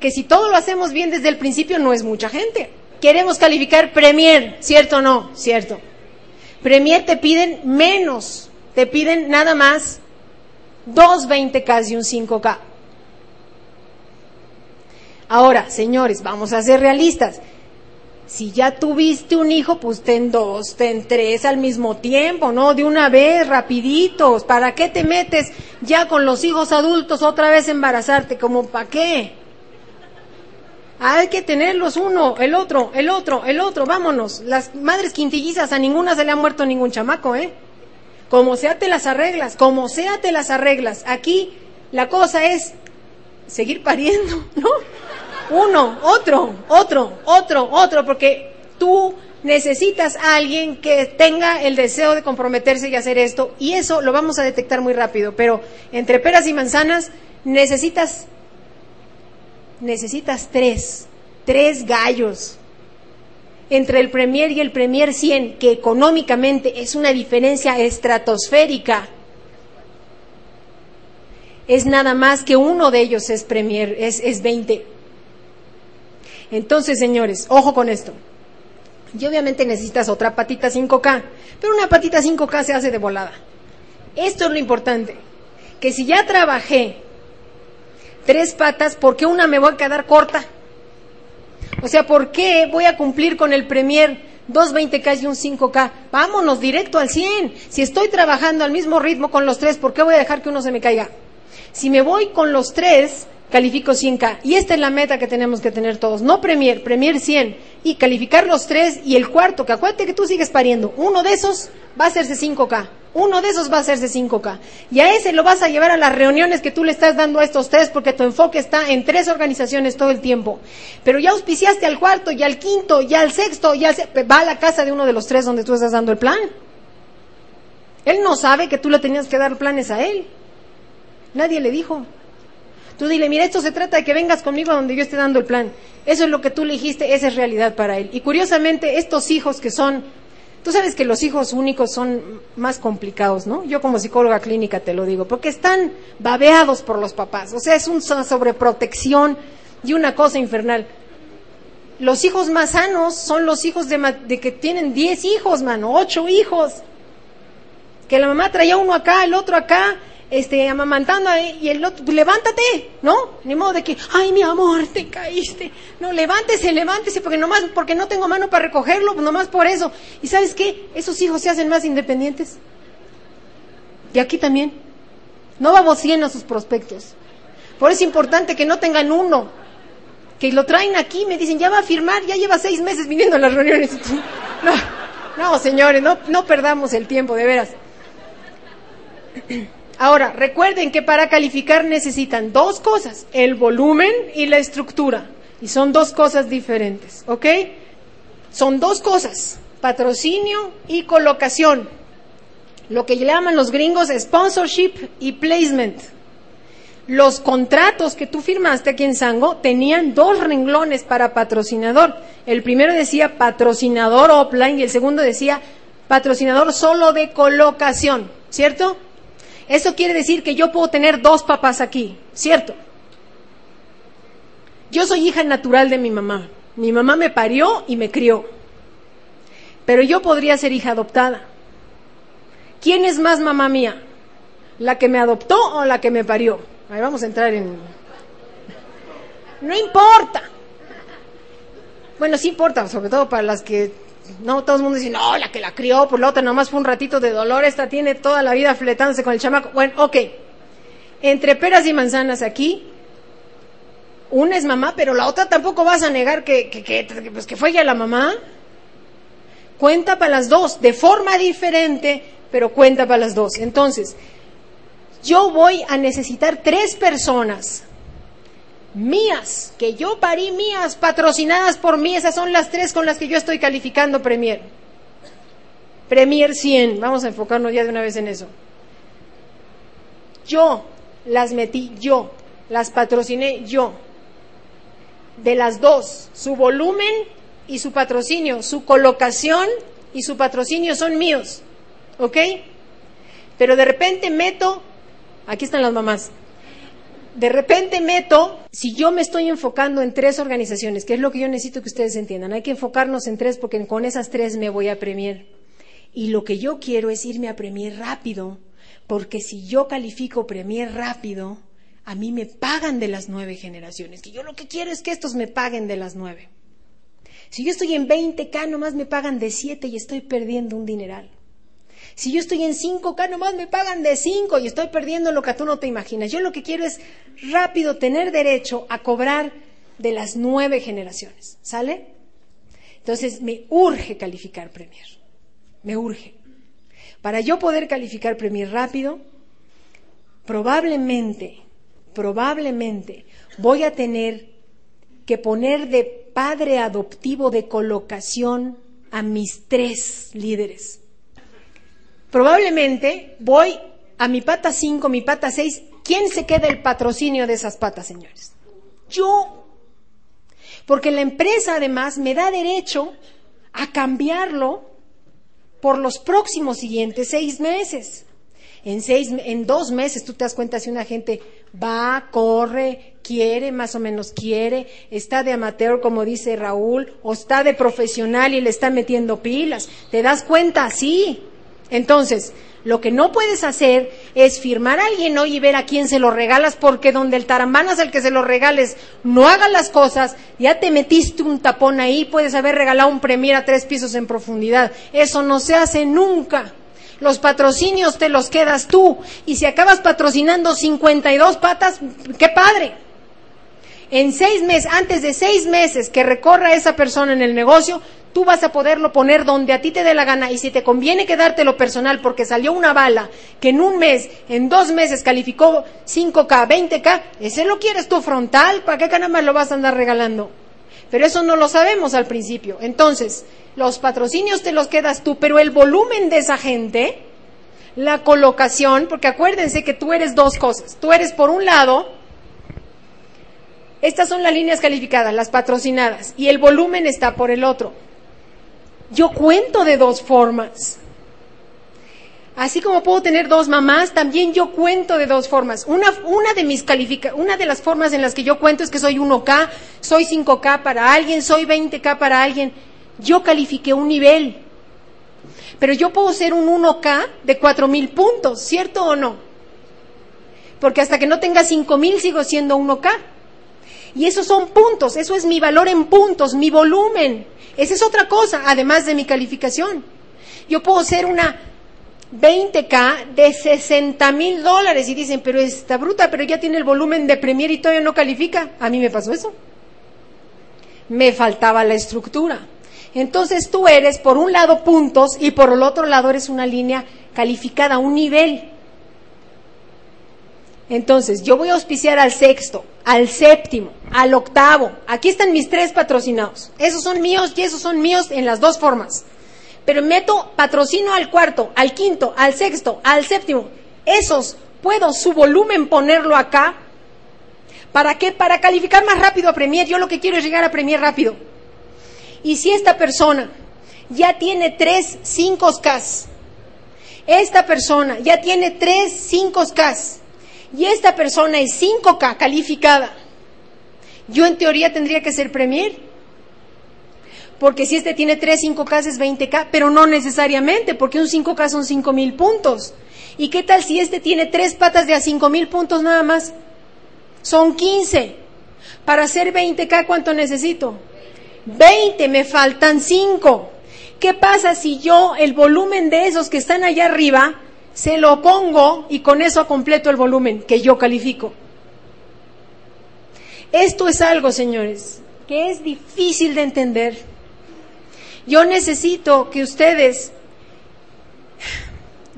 Que si todo lo hacemos bien desde el principio no es mucha gente. Queremos calificar Premier, ¿cierto o no? Cierto. Premier te piden menos, te piden nada más dos 20K y un 5K. Ahora, señores, vamos a ser realistas. Si ya tuviste un hijo, pues ten dos, ten tres al mismo tiempo, ¿no? De una vez, rapiditos. ¿Para qué te metes ya con los hijos adultos otra vez embarazarte? ¿Como para qué? Hay que tenerlos uno, el otro, el otro, el otro, vámonos. Las madres quintillizas, a ninguna se le ha muerto ningún chamaco, ¿eh? Como sea te las arreglas, como sea te las arreglas. Aquí la cosa es seguir pariendo, <laughs> ¿no? Uno, otro, otro, otro, otro, porque tú necesitas a alguien que tenga el deseo de comprometerse y hacer esto, y eso lo vamos a detectar muy rápido, pero entre peras y manzanas necesitas, necesitas tres, tres gallos, entre el Premier y el Premier 100, que económicamente es una diferencia estratosférica, es nada más que uno de ellos es Premier, es, es 20. Entonces, señores, ojo con esto. Y obviamente necesitas otra patita 5K, pero una patita 5K se hace de volada. Esto es lo importante, que si ya trabajé tres patas, ¿por qué una me voy a quedar corta? O sea, ¿por qué voy a cumplir con el Premier 220K y un 5K? Vámonos directo al 100. Si estoy trabajando al mismo ritmo con los tres, ¿por qué voy a dejar que uno se me caiga? Si me voy con los tres, califico 100K. Y esta es la meta que tenemos que tener todos. No Premier, Premier 100. Y calificar los tres y el cuarto, que acuérdate que tú sigues pariendo. Uno de esos va a hacerse 5K. Uno de esos va a hacerse 5K. Y a ese lo vas a llevar a las reuniones que tú le estás dando a estos tres porque tu enfoque está en tres organizaciones todo el tiempo. Pero ya auspiciaste al cuarto y al quinto y al sexto, ya va a la casa de uno de los tres donde tú estás dando el plan. Él no sabe que tú le tenías que dar planes a él. Nadie le dijo. Tú dile, mira, esto se trata de que vengas conmigo a donde yo esté dando el plan. Eso es lo que tú le dijiste, esa es realidad para él. Y curiosamente, estos hijos que son Tú sabes que los hijos únicos son más complicados, ¿no? Yo como psicóloga clínica te lo digo, porque están babeados por los papás. O sea, es una sobreprotección y una cosa infernal. Los hijos más sanos son los hijos de, de que tienen 10 hijos, mano, 8 hijos. Que la mamá traía uno acá, el otro acá, este, amamantando y el otro, levántate, ¿no? Ni modo de que, ay, mi amor, te caíste. No, levántese, levántese, porque nomás, porque no tengo mano para recogerlo, nomás por eso. ¿Y sabes qué? Esos hijos se hacen más independientes. Y aquí también. No vamos a sus prospectos. Por eso es importante que no tengan uno. Que lo traen aquí, me dicen, ya va a firmar, ya lleva seis meses viniendo a las reuniones. <laughs> No, no, señores, no, no perdamos el tiempo, de veras. Ahora, recuerden que para calificar necesitan dos cosas, el volumen y la estructura. Y son dos cosas diferentes, ¿ok? Son dos cosas, patrocinio y colocación. Lo que llaman los gringos sponsorship y placement. Los contratos que tú firmaste aquí en Sango tenían dos renglones para patrocinador. El primero decía patrocinador offline y el segundo decía patrocinador solo de colocación, ¿cierto? Eso quiere decir que yo puedo tener dos papás aquí, ¿cierto? Yo soy hija natural de mi mamá. Mi mamá me parió y me crió. Pero yo podría ser hija adoptada. ¿Quién es más mamá mía? ¿La que me adoptó o la que me parió? Ahí vamos a entrar en... No importa. Bueno, sí importa, sobre todo para las que no, todo el mundo dice, no, la que la crió, por la otra nomás fue un ratito de dolor, esta tiene toda la vida fletándose con el chamaco. Bueno, ok. Entre peras y manzanas aquí, una es mamá, pero la otra tampoco vas a negar que, que, que, pues que fue ya la mamá. Cuenta para las dos, de forma diferente, pero cuenta para las dos. Entonces, yo voy a necesitar tres personas mías, que yo parí mías, patrocinadas por mí, esas son las tres con las que yo estoy calificando Premier. Premier 100, vamos a enfocarnos ya de una vez en eso. Yo las metí, yo, las patrociné yo. De las dos, su volumen y su patrocinio, su colocación y su patrocinio son míos, ¿ok? Pero de repente meto, aquí están las mamás, de repente meto, si yo me estoy enfocando en tres organizaciones, que es lo que yo necesito que ustedes entiendan, hay que enfocarnos en tres porque con esas tres me voy a premiar. Y lo que yo quiero es irme a premier rápido, porque si yo califico premier rápido, a mí me pagan de las nueve generaciones, que yo lo que quiero es que estos me paguen de las nueve. Si yo estoy en 20K, nomás me pagan de siete y estoy perdiendo un dineral. Si yo estoy en 5K, nomás me pagan de 5 y estoy perdiendo lo que tú no te imaginas. Yo lo que quiero es rápido tener derecho a cobrar de las nueve generaciones. ¿Sale? Entonces me urge calificar Premier. Me urge. Para yo poder calificar Premier rápido, probablemente, probablemente voy a tener que poner de padre adoptivo de colocación a mis tres líderes. Probablemente voy a mi pata 5, mi pata 6. ¿Quién se queda el patrocinio de esas patas, señores? Yo. Porque la empresa además me da derecho a cambiarlo por los próximos siguientes seis meses. En, seis, en dos meses tú te das cuenta si una gente va, corre, quiere, más o menos quiere, está de amateur, como dice Raúl, o está de profesional y le está metiendo pilas. ¿Te das cuenta? Sí. Entonces, lo que no puedes hacer es firmar a alguien hoy y ver a quién se lo regalas, porque donde el tarambanas al que se lo regales no haga las cosas, ya te metiste un tapón ahí, puedes haber regalado un premier a tres pisos en profundidad. Eso no se hace nunca. Los patrocinios te los quedas tú. Y si acabas patrocinando 52 patas, qué padre. En seis meses, antes de seis meses que recorra esa persona en el negocio, tú vas a poderlo poner donde a ti te dé la gana y si te conviene quedártelo personal porque salió una bala que en un mes, en dos meses calificó 5K, 20K, ese lo quieres tú frontal, ¿para qué caramba lo vas a andar regalando? Pero eso no lo sabemos al principio. Entonces, los patrocinios te los quedas tú, pero el volumen de esa gente, la colocación, porque acuérdense que tú eres dos cosas. Tú eres por un lado, estas son las líneas calificadas, las patrocinadas, y el volumen está por el otro. Yo cuento de dos formas. Así como puedo tener dos mamás, también yo cuento de dos formas. Una, una de mis califica, una de las formas en las que yo cuento es que soy 1K, soy 5K para alguien, soy 20K para alguien. Yo califiqué un nivel. Pero yo puedo ser un 1K de 4000 puntos, ¿cierto o no? porque hasta que no tenga 5000 sigo siendo 1K. Y esos son puntos, eso es mi valor en puntos, mi volumen. Esa es otra cosa, además de mi calificación. Yo puedo ser una 20K de 60 mil dólares y dicen, pero está bruta, pero ya tiene el volumen de Premier y todavía no califica. A mí me pasó eso. Me faltaba la estructura. Entonces tú eres, por un lado, puntos y por el otro lado eres una línea calificada, un nivel. Entonces, yo voy a auspiciar al sexto, al séptimo, al octavo. Aquí están mis tres patrocinados. Esos son míos y esos son míos en las dos formas. Pero meto patrocino al cuarto, al quinto, al sexto, al séptimo. Esos puedo su volumen ponerlo acá. ¿Para qué? Para calificar más rápido a Premier. Yo lo que quiero es llegar a Premier rápido. Y si esta persona ya tiene tres 5K, esta persona ya tiene tres 5K y esta persona es 5K calificada, yo en teoría tendría que ser Premier. Porque si este tiene 3 5K es 20K, pero no necesariamente, porque un 5K son 5000 puntos. ¿Y qué tal si este tiene tres patas de a 5000 puntos nada más? Son 15. Para hacer 20K, ¿cuánto necesito? 20, me faltan 5. ¿Qué pasa si yo el volumen de esos que están allá arriba se lo pongo y con eso completo el volumen que yo califico? Esto es algo, señores, que es difícil de entender. Yo necesito que ustedes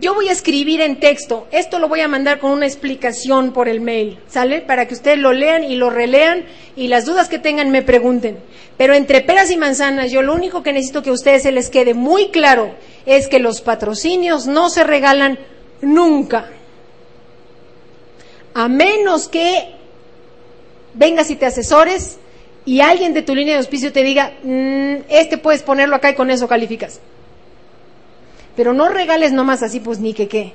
yo voy a escribir en texto, esto lo voy a mandar con una explicación por el mail, ¿sale? Para que ustedes lo lean y lo relean y las dudas que tengan me pregunten. Pero entre peras y manzanas, yo lo único que necesito que a ustedes se les quede muy claro es que los patrocinios no se regalan nunca. A menos que vengas y te asesores y alguien de tu línea de auspicio te diga, mm, este puedes ponerlo acá y con eso calificas. Pero no regales nomás así, pues ni que qué.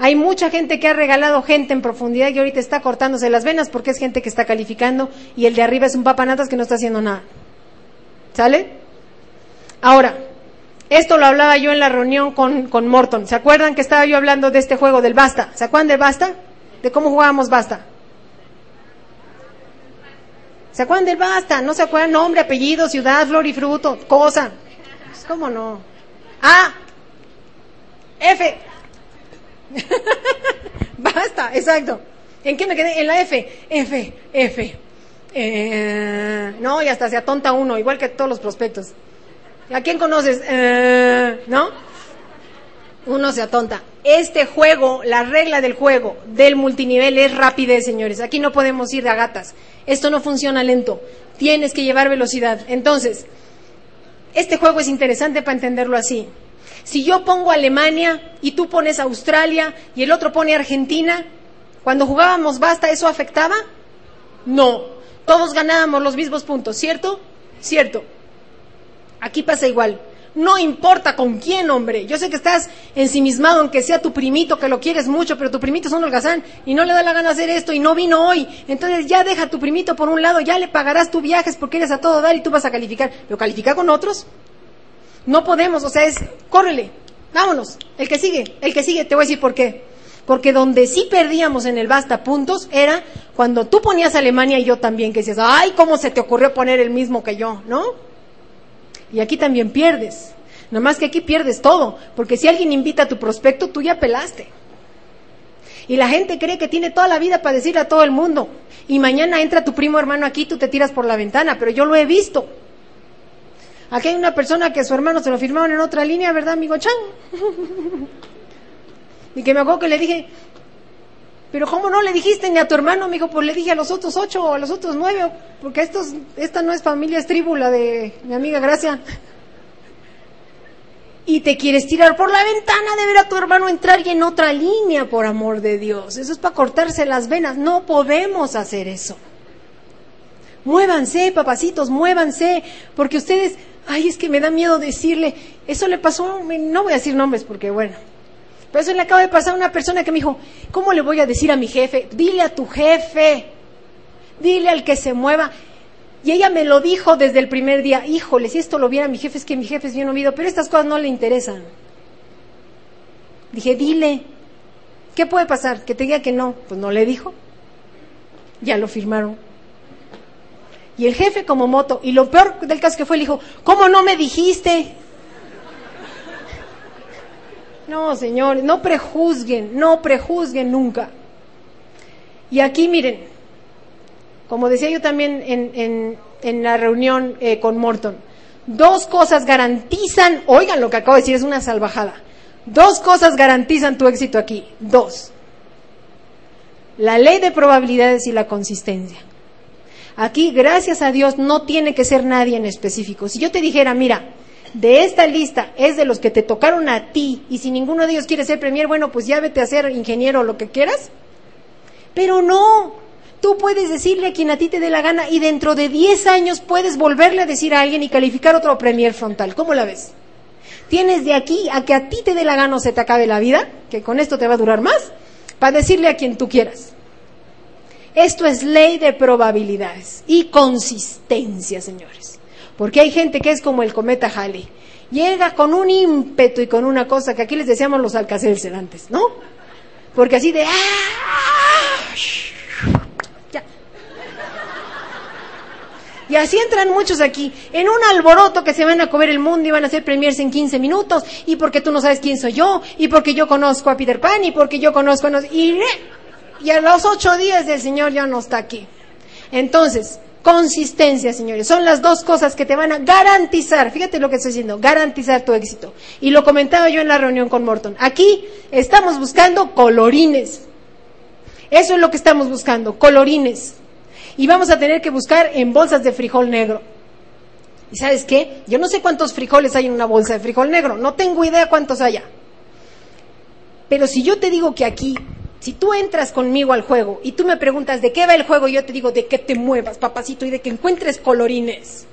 Hay mucha gente que ha regalado gente en profundidad y ahorita está cortándose las venas porque es gente que está calificando y el de arriba es un papanatas que no está haciendo nada. ¿Sale? Ahora, esto lo hablaba yo en la reunión con, con Morton. ¿Se acuerdan que estaba yo hablando de este juego del basta? ¿Se acuerdan del basta? De cómo jugábamos basta. ¿Se acuerdan del basta? ¿No se acuerdan nombre, apellido, ciudad, flor y fruto, cosa? ¿Cómo no? A, F. <laughs> Basta, exacto. ¿En qué me quedé? En la F. F, F. Eh, no, y hasta se atonta uno, igual que todos los prospectos. ¿A quién conoces? Eh, ¿No? Uno se atonta. Este juego, la regla del juego del multinivel es rapidez, señores. Aquí no podemos ir de gatas. Esto no funciona lento. Tienes que llevar velocidad. Entonces, este juego es interesante para entenderlo así. Si yo pongo Alemania y tú pones Australia y el otro pone Argentina, cuando jugábamos basta, ¿eso afectaba? No. Todos ganábamos los mismos puntos, ¿cierto? Cierto. Aquí pasa igual. No importa con quién, hombre. Yo sé que estás ensimismado, aunque sea tu primito, que lo quieres mucho, pero tu primito es un holgazán y no le da la gana hacer esto y no vino hoy. Entonces ya deja a tu primito por un lado, ya le pagarás tu viajes porque eres a todo dar y tú vas a calificar. Pero calificar con otros. No podemos, o sea, es, córrele, vámonos. El que sigue, el que sigue, te voy a decir por qué. Porque donde sí perdíamos en el basta puntos era cuando tú ponías Alemania y yo también, que decías, ay, ¿cómo se te ocurrió poner el mismo que yo? ¿No? Y aquí también pierdes. Nada más que aquí pierdes todo, porque si alguien invita a tu prospecto, tú ya pelaste. Y la gente cree que tiene toda la vida para decirle a todo el mundo. Y mañana entra tu primo hermano aquí, tú te tiras por la ventana, pero yo lo he visto. Aquí hay una persona que a su hermano se lo firmaron en otra línea, ¿verdad, amigo Chan? <laughs> y que me acuerdo que le dije, pero ¿cómo no le dijiste ni a tu hermano, amigo? Pues le dije a los otros ocho o a los otros nueve, porque estos, esta no es familia, es la de mi amiga Gracia. Y te quieres tirar por la ventana de ver a tu hermano entrar y en otra línea, por amor de Dios. Eso es para cortarse las venas. No podemos hacer eso. Muévanse, papacitos, muévanse, porque ustedes, ay, es que me da miedo decirle, eso le pasó, no voy a decir nombres porque bueno, pero eso le acaba de pasar a una persona que me dijo, ¿cómo le voy a decir a mi jefe? Dile a tu jefe, dile al que se mueva. Y ella me lo dijo desde el primer día, híjole, si esto lo viera mi jefe, es que mi jefe es bien oído, pero estas cosas no le interesan. Dije, dile ¿Qué puede pasar? Que te diga que no. Pues no le dijo. Ya lo firmaron. Y el jefe como moto, y lo peor del caso que fue, le dijo, ¿cómo no me dijiste? No, señores, no prejuzguen, no prejuzguen nunca. Y aquí miren, como decía yo también en, en, la reunión eh, con Morton, dos cosas garantizan, oigan lo que acabo de decir, es una salvajada, dos cosas garantizan tu éxito aquí, dos. La ley de probabilidades y la consistencia. Aquí, gracias a Dios, no tiene que ser nadie en específico. Si yo te dijera, mira, de esta lista es de los que te tocaron a ti y si ninguno de ellos quiere ser premier, bueno, pues ya vete a ser ingeniero o lo que quieras. Pero no, tú puedes decirle a quien a ti te dé la gana y dentro de 10 años puedes volverle a decir a alguien y calificar otro premier frontal. ¿Cómo la ves? Tienes de aquí a que a ti te dé la gana o se te acabe la vida, que con esto te va a durar más, para decirle a quien tú quieras. Esto es ley de probabilidades y consistencia, señores. Porque hay gente que es como el cometa Halley. Llega con un ímpetu y con una cosa que aquí les decíamos los alcacelser antes, ¿no? Porque así de... ¡ah! Y así entran muchos aquí, en un alboroto que se van a comer el mundo y van a hacer premiers en 15 minutos, y porque tú no sabes quién soy yo, y porque yo conozco a Peter Pan, y porque yo conozco a... Y y a los ocho días el Señor ya no está aquí. Entonces, consistencia, señores, son las dos cosas que te van a garantizar, fíjate lo que estoy diciendo, garantizar tu éxito. Y lo comentaba yo en la reunión con Morton. Aquí estamos buscando colorines. Eso es lo que estamos buscando, colorines. Y vamos a tener que buscar en bolsas de frijol negro. ¿Y sabes qué? Yo no sé cuántos frijoles hay en una bolsa de frijol negro, no tengo idea cuántos haya. Pero si yo te digo que aquí si tú entras conmigo al juego y tú me preguntas de qué va el juego, yo te digo de qué te muevas, papacito, y de que encuentres colorines.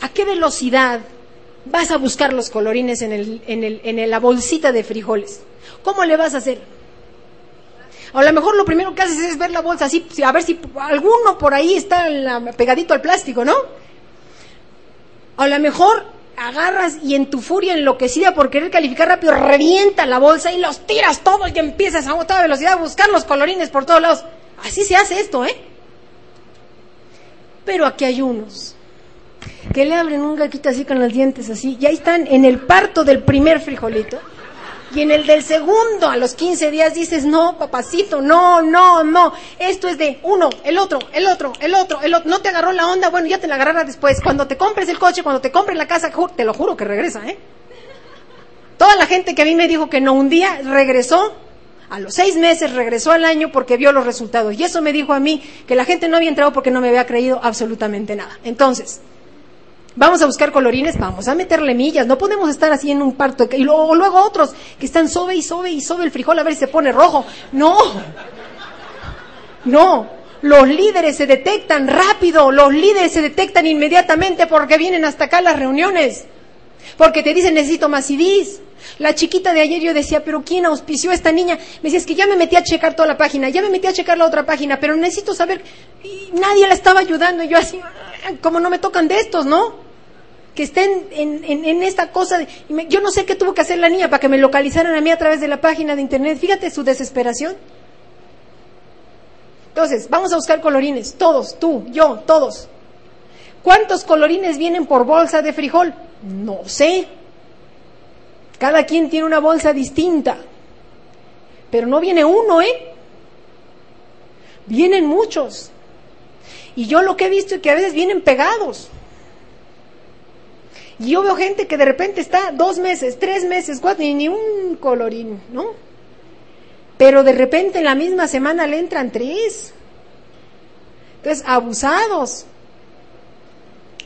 ¿A qué velocidad vas a buscar los colorines en, el, en, el, en la bolsita de frijoles? ¿Cómo le vas a hacer? A lo mejor lo primero que haces es ver la bolsa así, a ver si alguno por ahí está pegadito al plástico, ¿no? A lo mejor agarras y en tu furia enloquecida por querer calificar rápido, revienta la bolsa y los tiras todos y empiezas a toda velocidad a buscar los colorines por todos lados. Así se hace esto, ¿eh? Pero aquí hay unos que le abren un gaquito así con los dientes así y ahí están en el parto del primer frijolito y en el del segundo, a los 15 días, dices, no, papacito, no, no, no. Esto es de uno, el otro, el otro, el otro, el otro. No te agarró la onda, bueno, ya te la agarrará después. Cuando te compres el coche, cuando te compres la casa, te lo juro que regresa, ¿eh? Toda la gente que a mí me dijo que no un día, regresó. A los seis meses regresó al año porque vio los resultados. Y eso me dijo a mí que la gente no había entrado porque no me había creído absolutamente nada. Entonces, Vamos a buscar colorines, vamos a meterle millas, no podemos estar así en un parto. Y luego, luego otros que están sobe y sobe y sobe el frijol a ver si se pone rojo. No, no, los líderes se detectan rápido, los líderes se detectan inmediatamente porque vienen hasta acá las reuniones. Porque te dicen necesito más CDs. La chiquita de ayer yo decía, pero ¿quién auspició a esta niña? Me decía, es que ya me metí a checar toda la página, ya me metí a checar la otra página, pero necesito saber. Y nadie la estaba ayudando. Y yo así, ah, como no me tocan de estos, ¿no? Que estén en, esta cosa. yo no sé qué tuvo que hacer la niña para que me localizaran a mí a través de la página de internet. Fíjate su desesperación. Entonces, vamos a buscar colorines, todos, tú, yo, todos. ¿Cuántos colorines vienen por bolsa de frijol? No sé. Cada quien tiene una bolsa distinta. Pero no viene uno, ¿eh? Vienen muchos. Y yo lo que he visto es que a veces vienen pegados. Y yo veo gente que de repente está dos meses, tres meses, cuatro, ni un colorín, ¿no? Pero de repente en la misma semana le entran tres. Entonces, abusados.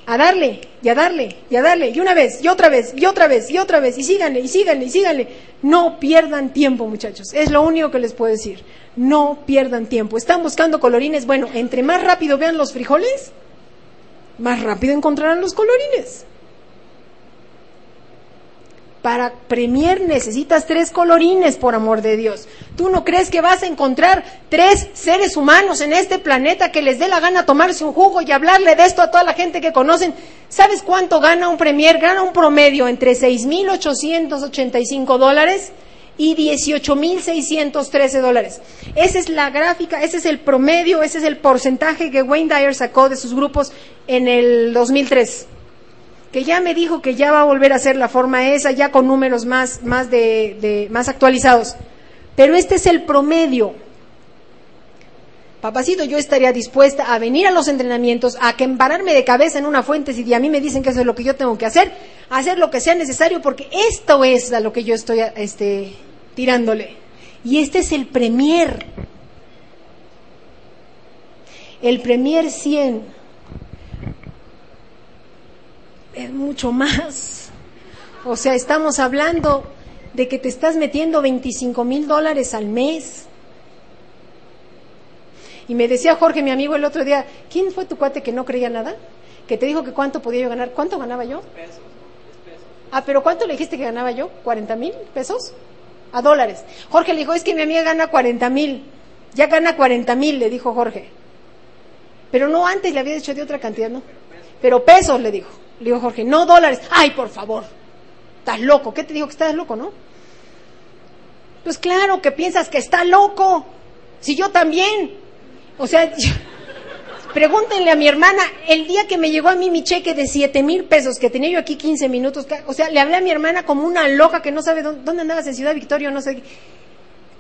A darle, y a darle, y a darle, y una vez, y otra vez, y otra vez, y otra vez, y síganle, y síganle, y síganle. No pierdan tiempo, muchachos. Es lo único que les puedo decir. No pierdan tiempo. Están buscando colorines. Bueno, entre más rápido vean los frijoles, más rápido encontrarán los colorines. Para premier necesitas tres colorines, por amor de Dios. ¿Tú no crees que vas a encontrar tres seres humanos en este planeta que les dé la gana tomarse un jugo y hablarle de esto a toda la gente que conocen? ¿Sabes cuánto gana un premier? Gana un promedio entre 6.885 dólares y 18.613 dólares. Esa es la gráfica, ese es el promedio, ese es el porcentaje que Wayne Dyer sacó de sus grupos en el 2003. Que ya me dijo que ya va a volver a ser la forma esa, ya con números más, más, de, más actualizados. Pero este es el promedio. Papacito, yo estaría dispuesta a venir a los entrenamientos, a que embararme de cabeza en una fuente si a mí me dicen que eso es lo que yo tengo que hacer, hacer lo que sea necesario, porque esto es a lo que yo estoy este, tirándole. Y este es el Premier. El Premier 100 es mucho más. O sea, estamos hablando de que te estás metiendo 25 mil dólares al mes. Y me decía Jorge, mi amigo, el otro día, ¿quién fue tu cuate que no creía nada? Que te dijo que cuánto podía yo ganar. ¿Cuánto ganaba yo? Pesos, Ah, pero ¿cuánto le dijiste que ganaba yo? ¿40 mil pesos? A dólares. Jorge le dijo, es que mi amiga gana 40 mil. Ya gana 40 mil, le dijo Jorge. Pero no antes le había dicho de otra cantidad, ¿no? Pero pesos, le dijo. Le dijo Jorge, no dólares. Ay, por favor. Estás loco. ¿Qué te dijo que estás loco, no? Pues claro que piensas que está loco. Si yo también. O sea, <laughs> pregúntenle a mi hermana, el día que me llegó a mí mi cheque de siete mil pesos, que tenía yo aquí 15 minutos, o sea, le hablé a mi hermana como una loca que no sabe dónde, dónde andabas en Ciudad Victoria, no sé.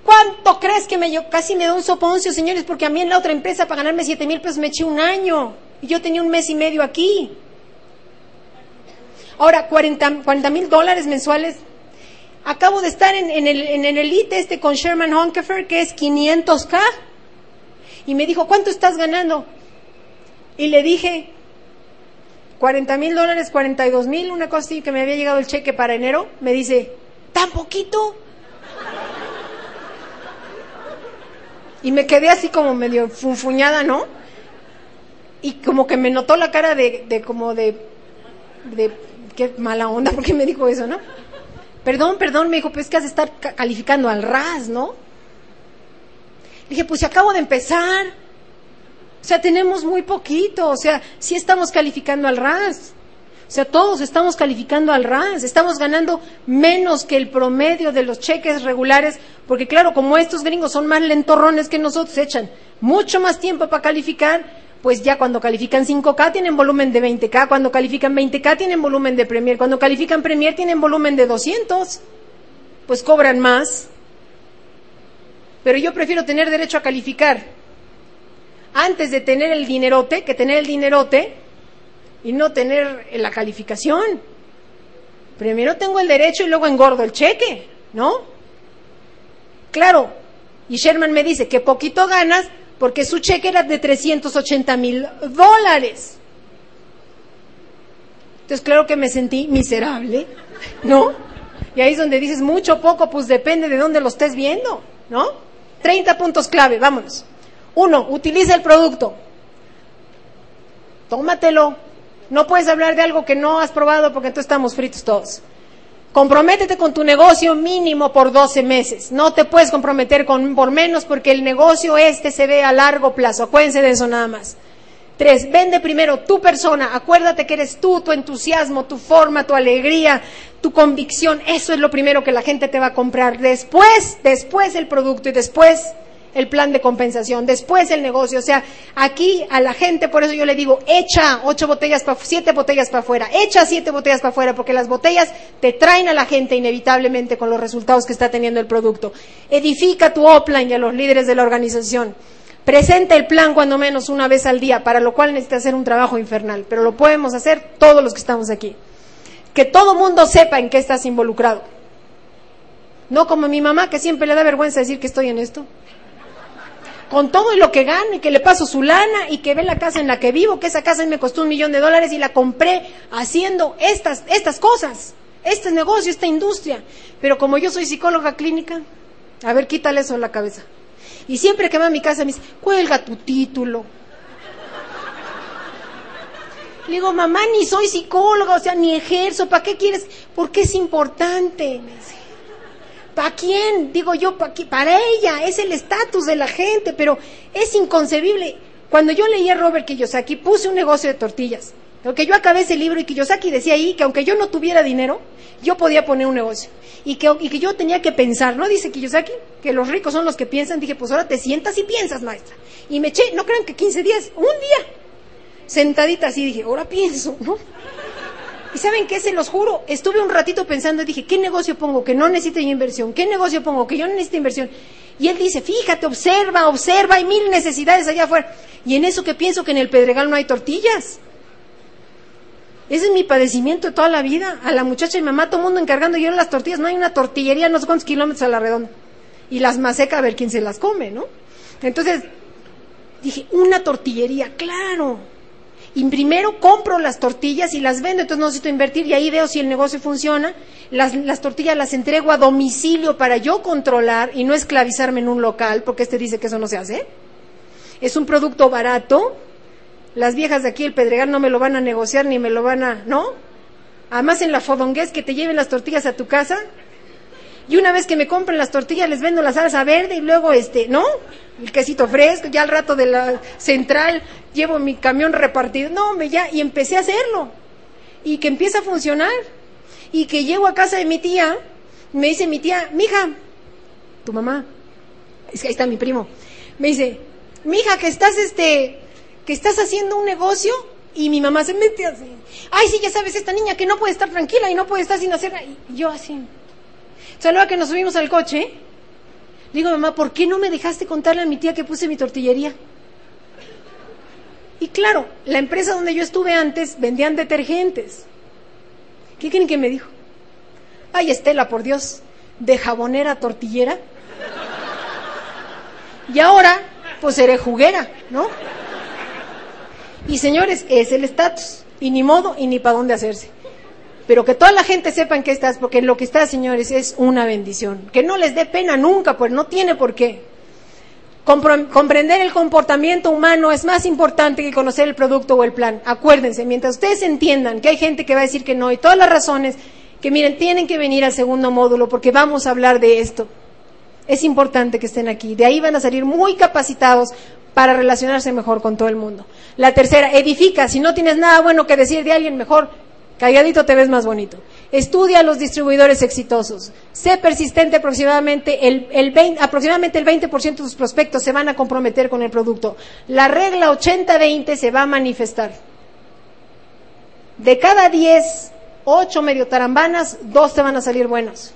¿Cuánto crees que me dio? Casi me da un soponcio, señores, porque a mí en la otra empresa para ganarme siete mil pesos me eché un año. Y yo tenía un mes y medio aquí. Ahora, 40 mil dólares mensuales. Acabo de estar en, el, en el elite este con Sherman Honkefer, que es 500K. Y me dijo, ¿cuánto estás ganando? Y le dije, 40 mil dólares, 42 mil, una cosa así, que me había llegado el cheque para enero. Me dice, ¿tan poquito? Y me quedé así como medio funfuñada, ¿no? Y como que me notó la cara de, de como de qué mala onda, porque me dijo eso, ¿no? Perdón, perdón, me dijo, pues es que has de estar calificando al RAS, ¿no? Dije, pues si acabo de empezar. O sea, tenemos muy poquito, o sea, sí estamos calificando al RAS. O sea, todos estamos calificando al RAS, estamos ganando menos que el promedio de los cheques regulares, porque claro, como estos gringos son más lentorrones que nosotros, echan mucho más tiempo para calificar, pues ya cuando califican 5K tienen volumen de 20K, cuando califican 20K tienen volumen de Premier, cuando califican Premier tienen volumen de 200, pues cobran más. Pero yo prefiero tener derecho a calificar antes de tener el dinerote que tener el dinerote y no tener la calificación. Primero tengo el derecho y luego engordo el cheque, ¿no? Claro, y Sherman me dice que poquito ganas, porque su cheque era de 380 mil dólares. Entonces, claro que me sentí miserable, ¿no? Y ahí es donde dices mucho, poco, pues depende de dónde lo estés viendo, ¿no? 30 puntos clave, vámonos. Uno, utiliza el producto. Tómatelo. No puedes hablar de algo que no has probado porque entonces estamos fritos todos. Comprométete con tu negocio mínimo por 12 meses. No te puedes comprometer con, por menos porque el negocio este se ve a largo plazo. Acuérdense de eso nada más. Tres, vende primero tu persona. Acuérdate que eres tú, tu entusiasmo, tu forma, tu alegría, tu convicción. Eso es lo primero que la gente te va a comprar. Después, después el producto y después el plan de compensación, después el negocio. O sea, aquí a la gente, por eso yo le digo, echa ocho botellas para, siete botellas para afuera, echa siete botellas para afuera, porque las botellas te traen a la gente inevitablemente con los resultados que está teniendo el producto. Edifica tu offline y a los líderes de la organización. Presenta el plan cuando menos una vez al día, para lo cual necesita hacer un trabajo infernal, pero lo podemos hacer todos los que estamos aquí. Que todo mundo sepa en qué estás involucrado. No como mi mamá, que siempre le da vergüenza decir que estoy en esto con todo y lo que gano y que le paso su lana y que ve la casa en la que vivo, que esa casa me costó un millón de dólares y la compré haciendo estas, estas cosas, este negocio, esta industria. Pero como yo soy psicóloga clínica, a ver, quítale eso de la cabeza. Y siempre que va a mi casa me dice, cuelga tu título. Le digo, mamá, ni soy psicóloga, o sea, ni ejerzo, ¿para qué quieres? Porque es importante. Me dice, ¿Para quién? Digo yo, para ella, es el estatus de la gente, pero es inconcebible. Cuando yo leí a Robert Kiyosaki, puse un negocio de tortillas Porque yo acabé ese libro y Kiyosaki decía ahí que aunque yo no tuviera dinero, yo podía poner un negocio. Y que, y que yo tenía que pensar, ¿no? Dice Kiyosaki, que los ricos son los que piensan. Dije, pues ahora te sientas y piensas, maestra. Y me eché, no crean que 15 días, un día, sentadita así, dije, ahora pienso, ¿no? Y saben qué, se los juro, estuve un ratito pensando y dije, ¿qué negocio pongo que no necesite inversión? ¿Qué negocio pongo que yo no necesite inversión? Y él dice, fíjate, observa, observa, hay mil necesidades allá afuera. Y en eso que pienso que en el Pedregal no hay tortillas. Ese es mi padecimiento de toda la vida. A la muchacha y mamá, todo el mundo encargando yo las tortillas. No hay una tortillería no sé cuántos kilómetros a la redonda. Y las maseca a ver quién se las come, ¿no? Entonces, dije, una tortillería, claro. Y primero compro las tortillas y las vendo, entonces no necesito invertir y ahí veo si el negocio funciona. Las, las, tortillas las entrego a domicilio para yo controlar y no esclavizarme en un local, porque este dice que eso no se hace. Es un producto barato, las viejas de aquí, el Pedregal, no me lo van a negociar ni me lo van a, ¿no? Además en la fodongués que te lleven las tortillas a tu casa. Y una vez que me compren las tortillas les vendo la salsa verde y luego este, ¿no? El quesito fresco, ya al rato de la central llevo mi camión repartido. No, ya, y empecé a hacerlo. Y que empieza a funcionar. Y que llego a casa de mi tía, me dice mi tía, mija, tu mamá, es que ahí está mi primo, me dice, mija, que estás este, que estás haciendo un negocio y mi mamá se mete así. Ay, sí, ya sabes, esta niña que no puede estar tranquila y no puede estar sin hacer nada. Y yo así. Sea, luego que nos subimos al coche, digo, mamá, ¿por qué no me dejaste contarle a mi tía que puse mi tortillería? Y claro, la empresa donde yo estuve antes vendían detergentes. ¿Qué creen que me dijo? Ay, Estela, por Dios, de jabonera a tortillera. Y ahora, pues seré juguera, ¿no? Y señores, es el estatus. Y ni modo y ni para dónde hacerse. Pero que toda la gente sepa en qué estás, porque lo que estás, señores, es una bendición. Que no les dé pena nunca, pues no tiene por qué. comprender el comportamiento humano es más importante que conocer el producto o el plan. Acuérdense, mientras ustedes entiendan que hay gente que va a decir que no y todas las razones, que miren, tienen que venir al segundo módulo porque vamos a hablar de esto. Es importante que estén aquí. De ahí van a salir muy capacitados para relacionarse mejor con todo el mundo. La tercera, edifica. Si no tienes nada bueno que decir de alguien, mejor calladito te ves más bonito. Estudia a los distribuidores exitosos. Sé persistente aproximadamente el, el 20, aproximadamente el 20% de tus prospectos se van a comprometer con el producto. La regla 80-20 se va a manifestar. De cada 10, 8 medio tarambanas, 2 te van a salir buenos.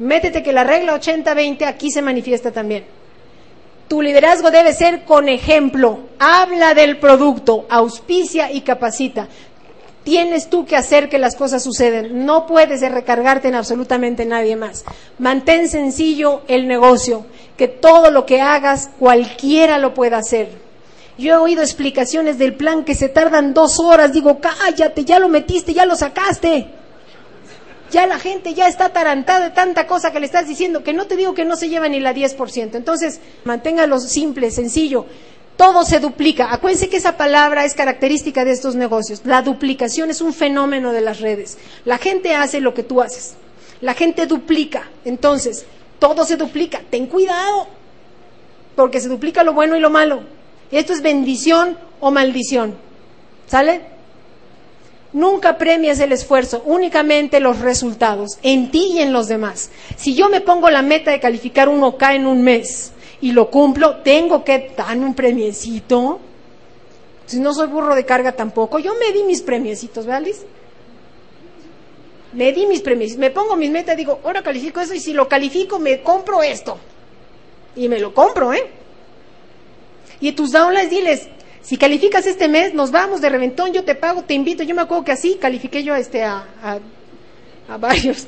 Métete que la regla 80-20 aquí se manifiesta también. Tu liderazgo debe ser con ejemplo. Habla del producto, auspicia y capacita. Tienes tú que hacer que las cosas suceden. No puedes recargarte en absolutamente nadie más. Mantén sencillo el negocio, que todo lo que hagas cualquiera lo pueda hacer. Yo he oído explicaciones del plan que se tardan dos horas. Digo, cállate, ya lo metiste, ya lo sacaste. Ya la gente ya está tarantada de tanta cosa que le estás diciendo, que no te digo que no se lleva ni la 10%. Entonces, manténgalo simple, sencillo. Todo se duplica. Acuérdense que esa palabra es característica de estos negocios. La duplicación es un fenómeno de las redes. La gente hace lo que tú haces. La gente duplica. Entonces, todo se duplica. Ten cuidado, porque se duplica lo bueno y lo malo. Esto es bendición o maldición. ¿Sale? Nunca premias el esfuerzo, únicamente los resultados, en ti y en los demás. Si yo me pongo la meta de calificar un OK en un mes y lo cumplo, tengo que darme un premiecito. Si no soy burro de carga tampoco, yo me di mis premiecitos, ¿verdad, Liz? Me di mis premios, me pongo mis metas, digo, ahora califico eso y si lo califico me compro esto. Y me lo compro, ¿eh? Y tus downlines diles, si calificas este mes, nos vamos de reventón, yo te pago, te invito. Yo me acuerdo que así califiqué yo este, a, a, varios.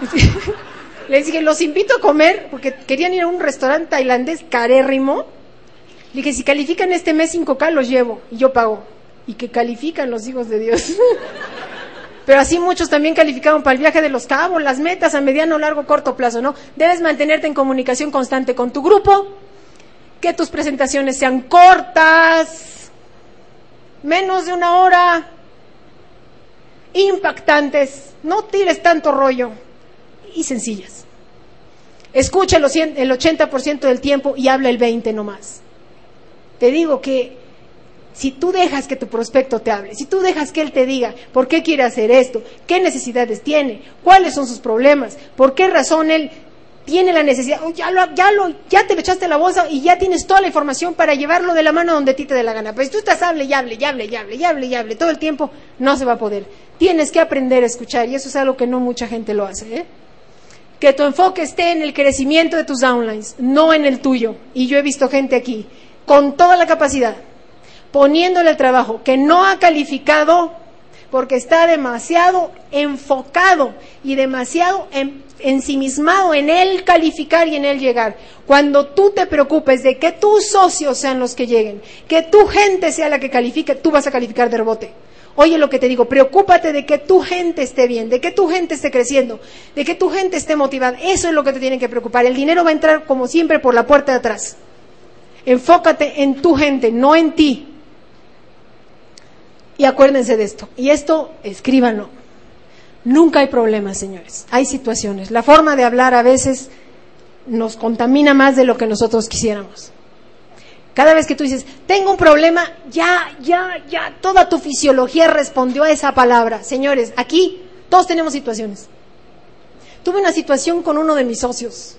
<laughs> Les dije, los invito a comer, porque querían ir a un restaurante tailandés carérrimo. Le dije, si califican este mes 5K, los llevo y yo pago. Y que califican los hijos de Dios. <laughs> Pero así muchos también calificaron para el viaje de los cabos, las metas a mediano, largo, corto plazo, ¿no? Debes mantenerte en comunicación constante con tu grupo, que tus presentaciones sean cortas, menos de una hora, impactantes, no tires tanto rollo y sencillas. Escucha el 80% del tiempo y habla el 20% nomás. Te digo que Si tú dejas que tu prospecto te hable, si tú dejas que él te diga por qué quiere hacer esto, qué necesidades tiene, cuáles son sus problemas, por qué razón él tiene la necesidad, oh, ya, lo, ya, lo, ya te lo echaste la bolsa y ya tienes toda la información para llevarlo de la mano donde a ti te dé la gana. Pero si tú estás hable y hable y hable y hable y hable y hable todo el tiempo, no se va a poder. Tienes que aprender a escuchar y eso es algo que no mucha gente lo hace. ¿eh? Que tu enfoque esté en el crecimiento de tus downlines, no en el tuyo. Y yo he visto gente aquí con toda la capacidad, poniéndole el trabajo, que no ha calificado porque está demasiado enfocado y demasiado en ensimismado en él calificar y en él llegar. Cuando tú te preocupes de que tus socios sean los que lleguen, que tu gente sea la que califique, tú vas a calificar de rebote. Oye lo que te digo, preocúpate de que tu gente esté bien, de que tu gente esté creciendo, de que tu gente esté motivada. Eso es lo que te tiene que preocupar. El dinero va a entrar como siempre por la puerta de atrás. Enfócate en tu gente, no en ti. Y acuérdense de esto. Y esto, escríbanlo. Nunca hay problemas, señores. Hay situaciones. La forma de hablar a veces nos contamina más de lo que nosotros quisiéramos. Cada vez que tú dices, tengo un problema, ya, ya, ya, toda tu fisiología respondió a esa palabra. Señores, aquí todos tenemos situaciones. Tuve una situación con uno de mis socios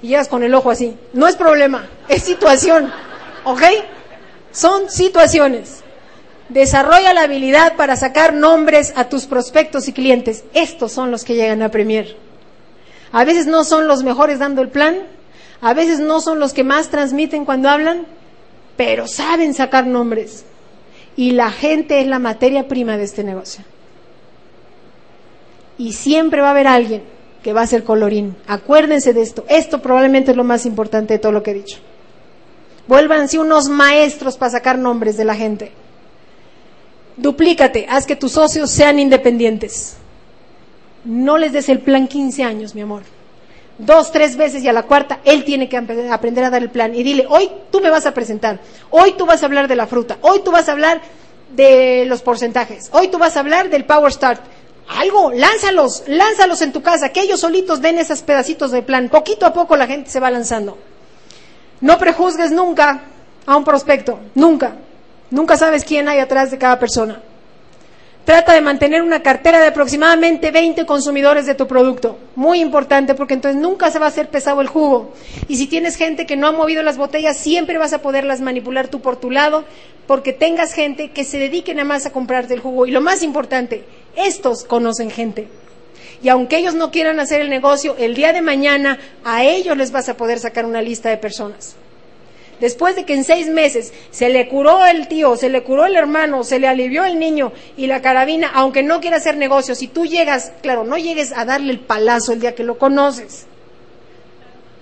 y llegas con el ojo así. No es problema, es situación. ¿Ok? Son situaciones. Desarrolla la habilidad para sacar nombres a tus prospectos y clientes. Estos son los que llegan a Premier. A veces no son los mejores dando el plan, a veces no son los que más transmiten cuando hablan, pero saben sacar nombres. Y la gente es la materia prima de este negocio. Y siempre va a haber alguien que va a ser colorín. Acuérdense de esto. Esto probablemente es lo más importante de todo lo que he dicho. Vuélvanse unos maestros para sacar nombres de la gente. Duplícate, haz que tus socios sean independientes. No les des el plan 15 años, mi amor. Dos, tres veces y a la cuarta, él tiene que aprender a dar el plan. Y dile, hoy tú me vas a presentar, hoy tú vas a hablar de la fruta, hoy tú vas a hablar de los porcentajes, hoy tú vas a hablar del Power Start. Algo, lánzalos, lánzalos en tu casa, que ellos solitos den esos pedacitos de plan. Poquito a poco la gente se va lanzando. No prejuzgues nunca a un prospecto, nunca. Nunca sabes quién hay atrás de cada persona. Trata de mantener una cartera de aproximadamente 20 consumidores de tu producto. Muy importante porque entonces nunca se va a hacer pesado el jugo. Y si tienes gente que no ha movido las botellas, siempre vas a poderlas manipular tú por tu lado porque tengas gente que se dedique nada más a comprarte el jugo. Y lo más importante, estos conocen gente. Y aunque ellos no quieran hacer el negocio, el día de mañana a ellos les vas a poder sacar una lista de personas después de que en seis meses se le curó el tío, se le curó el hermano, se le alivió el niño y la carabina, aunque no quiera hacer negocio, si tú llegas, claro, no llegues a darle el palazo el día que lo conoces,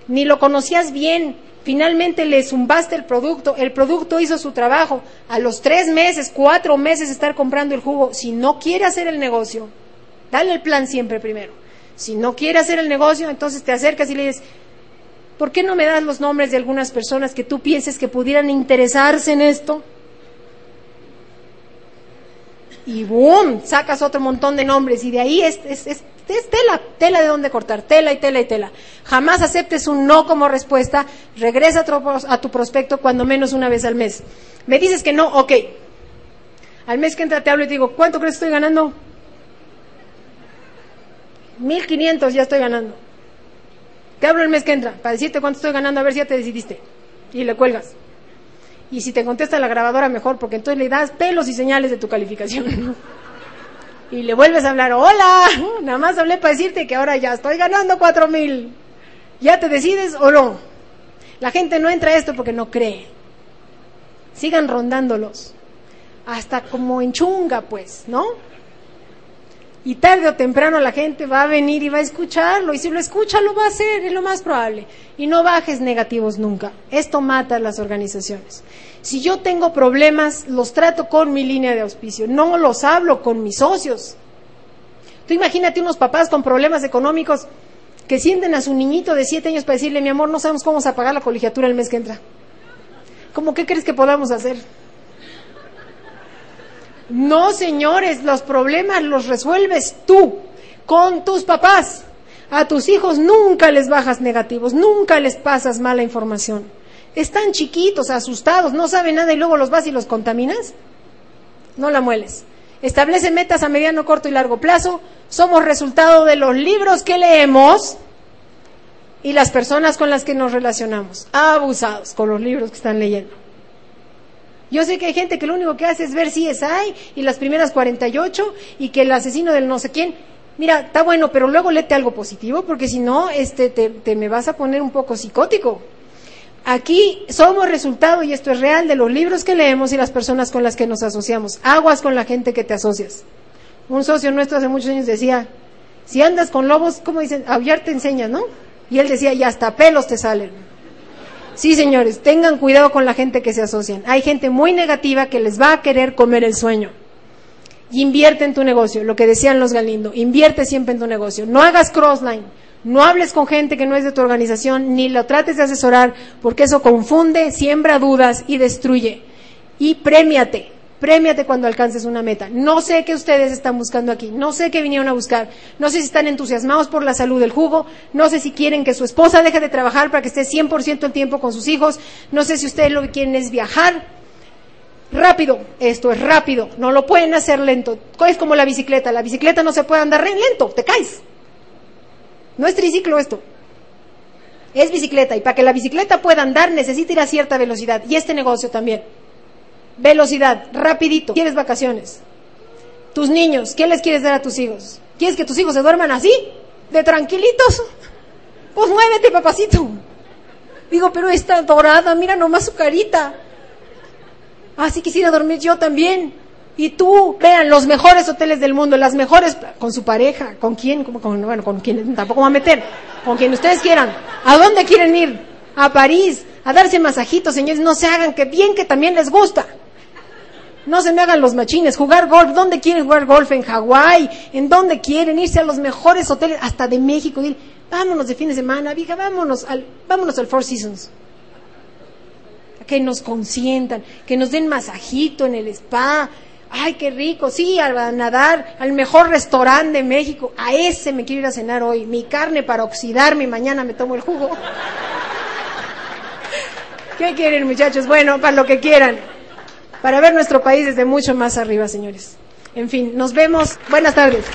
ni lo conocías bien, finalmente le zumbaste el producto, el producto hizo su trabajo, a los tres meses, cuatro meses estar comprando el jugo, si no quiere hacer el negocio, dale el plan siempre primero. Si no quiere hacer el negocio, entonces te acercas y le dices, ¿por qué no me das los nombres de algunas personas que tú pienses que pudieran interesarse en esto? Y boom, sacas otro montón de nombres y de ahí es, tela, tela de dónde cortar, tela y tela y tela. Jamás aceptes un no como respuesta, regresa a tu, prospecto cuando menos una vez al mes. Me dices que no, ok. Al mes que entra te hablo y te digo, ¿cuánto crees que estoy ganando? 1500 ya estoy ganando. Te hablo el mes que entra para decirte cuánto estoy ganando, a ver si ya te decidiste. Y le cuelgas. Y si te contesta la grabadora, mejor, porque entonces le das pelos y señales de tu calificación. <laughs> y le vuelves a hablar, hola, nada más hablé para decirte que ahora ya estoy ganando cuatro mil. ¿Ya te decides o no? La gente no entra a esto porque no cree. Sigan rondándolos. Hasta como en chunga, pues, ¿no? Y tarde o temprano la gente va a venir y va a escucharlo. Y si lo escucha, lo va a hacer, es lo más probable. Y no bajes negativos nunca. Esto mata a las organizaciones. Si yo tengo problemas, los trato con mi línea de auspicio. No los hablo con mis socios. Tú imagínate unos papás con problemas económicos que sienten a su niñito de siete años para decirle, mi amor, no sabemos cómo vamos a pagar la colegiatura el mes que entra. ¿Cómo qué crees que podamos hacer? No, señores, los problemas los resuelves tú con tus papás. A tus hijos nunca les bajas negativos, nunca les pasas mala información. Están chiquitos, asustados, no saben nada y luego los vas y los contaminas. No la mueles. Establece metas a mediano, corto y largo plazo. Somos resultado de los libros que leemos y las personas con las que nos relacionamos. Abusados con los libros que están leyendo. Yo sé que hay gente que lo único que hace es ver si es hay y las primeras 48 y que el asesino del no sé quién. Mira, está bueno, pero luego léete algo positivo porque si no, este, te, te me vas a poner un poco psicótico. Aquí somos resultado, y esto es real, de los libros que leemos y las personas con las que nos asociamos. Aguas con la gente que te asocias. Un socio nuestro hace muchos años decía, si andas con lobos, ¿cómo dicen? Aullar te enseña, ¿no? Y él decía, y hasta pelos te salen. Sí, señores, tengan cuidado con la gente que se asocian. Hay gente muy negativa que les va a querer comer el sueño. Y invierte en tu negocio, lo que decían los Galindo, invierte siempre en tu negocio. No hagas crossline, no hables con gente que no es de tu organización, ni lo trates de asesorar, porque eso confunde, siembra dudas y destruye. Y premiate, Prémiate cuando alcances una meta. No sé qué ustedes están buscando aquí, no sé qué vinieron a buscar, no sé si están entusiasmados por la salud del jugo, no sé si quieren que su esposa deje de trabajar para que esté 100% el tiempo con sus hijos, no sé si ustedes lo que quieren es viajar. Rápido, esto es rápido, no lo pueden hacer lento. Es como la bicicleta, la bicicleta no se puede andar lento, te caes. No es triciclo esto. Es bicicleta y para que la bicicleta pueda andar necesita ir a cierta velocidad y este negocio también. Velocidad, rapidito. ¿Quieres vacaciones? Tus niños, ¿qué les quieres dar a tus hijos? ¿Quieres que tus hijos se duerman así? ¿De tranquilitos? <laughs> Pues muévete, papacito. Digo, pero está dorada, mira nomás su carita. Así quisiera dormir yo también. Y tú, vean, los mejores hoteles del mundo, las mejores, con su pareja, ¿con quién? Con, bueno, con quien tampoco va a meter, con quien ustedes quieran. ¿A dónde quieren ir? A París, a darse masajitos, señores, no se hagan, que bien que también les gusta. No se me hagan los machines. Jugar golf. ¿Dónde quieren jugar golf? En Hawái. ¿En dónde quieren irse a los mejores hoteles? Hasta de México. vámonos de fin de semana, vieja, vámonos al, vámonos al Four Seasons. Que nos consientan, que nos den masajito en el spa. Ay, qué rico. Sí, a nadar al mejor restaurante de México. A ese me quiero ir a cenar hoy. Mi carne para oxidarme y mañana me tomo el jugo. <laughs> ¿Qué quieren, muchachos? Bueno, para lo que quieran para ver nuestro país desde mucho más arriba, señores. En fin, nos vemos. Buenas tardes.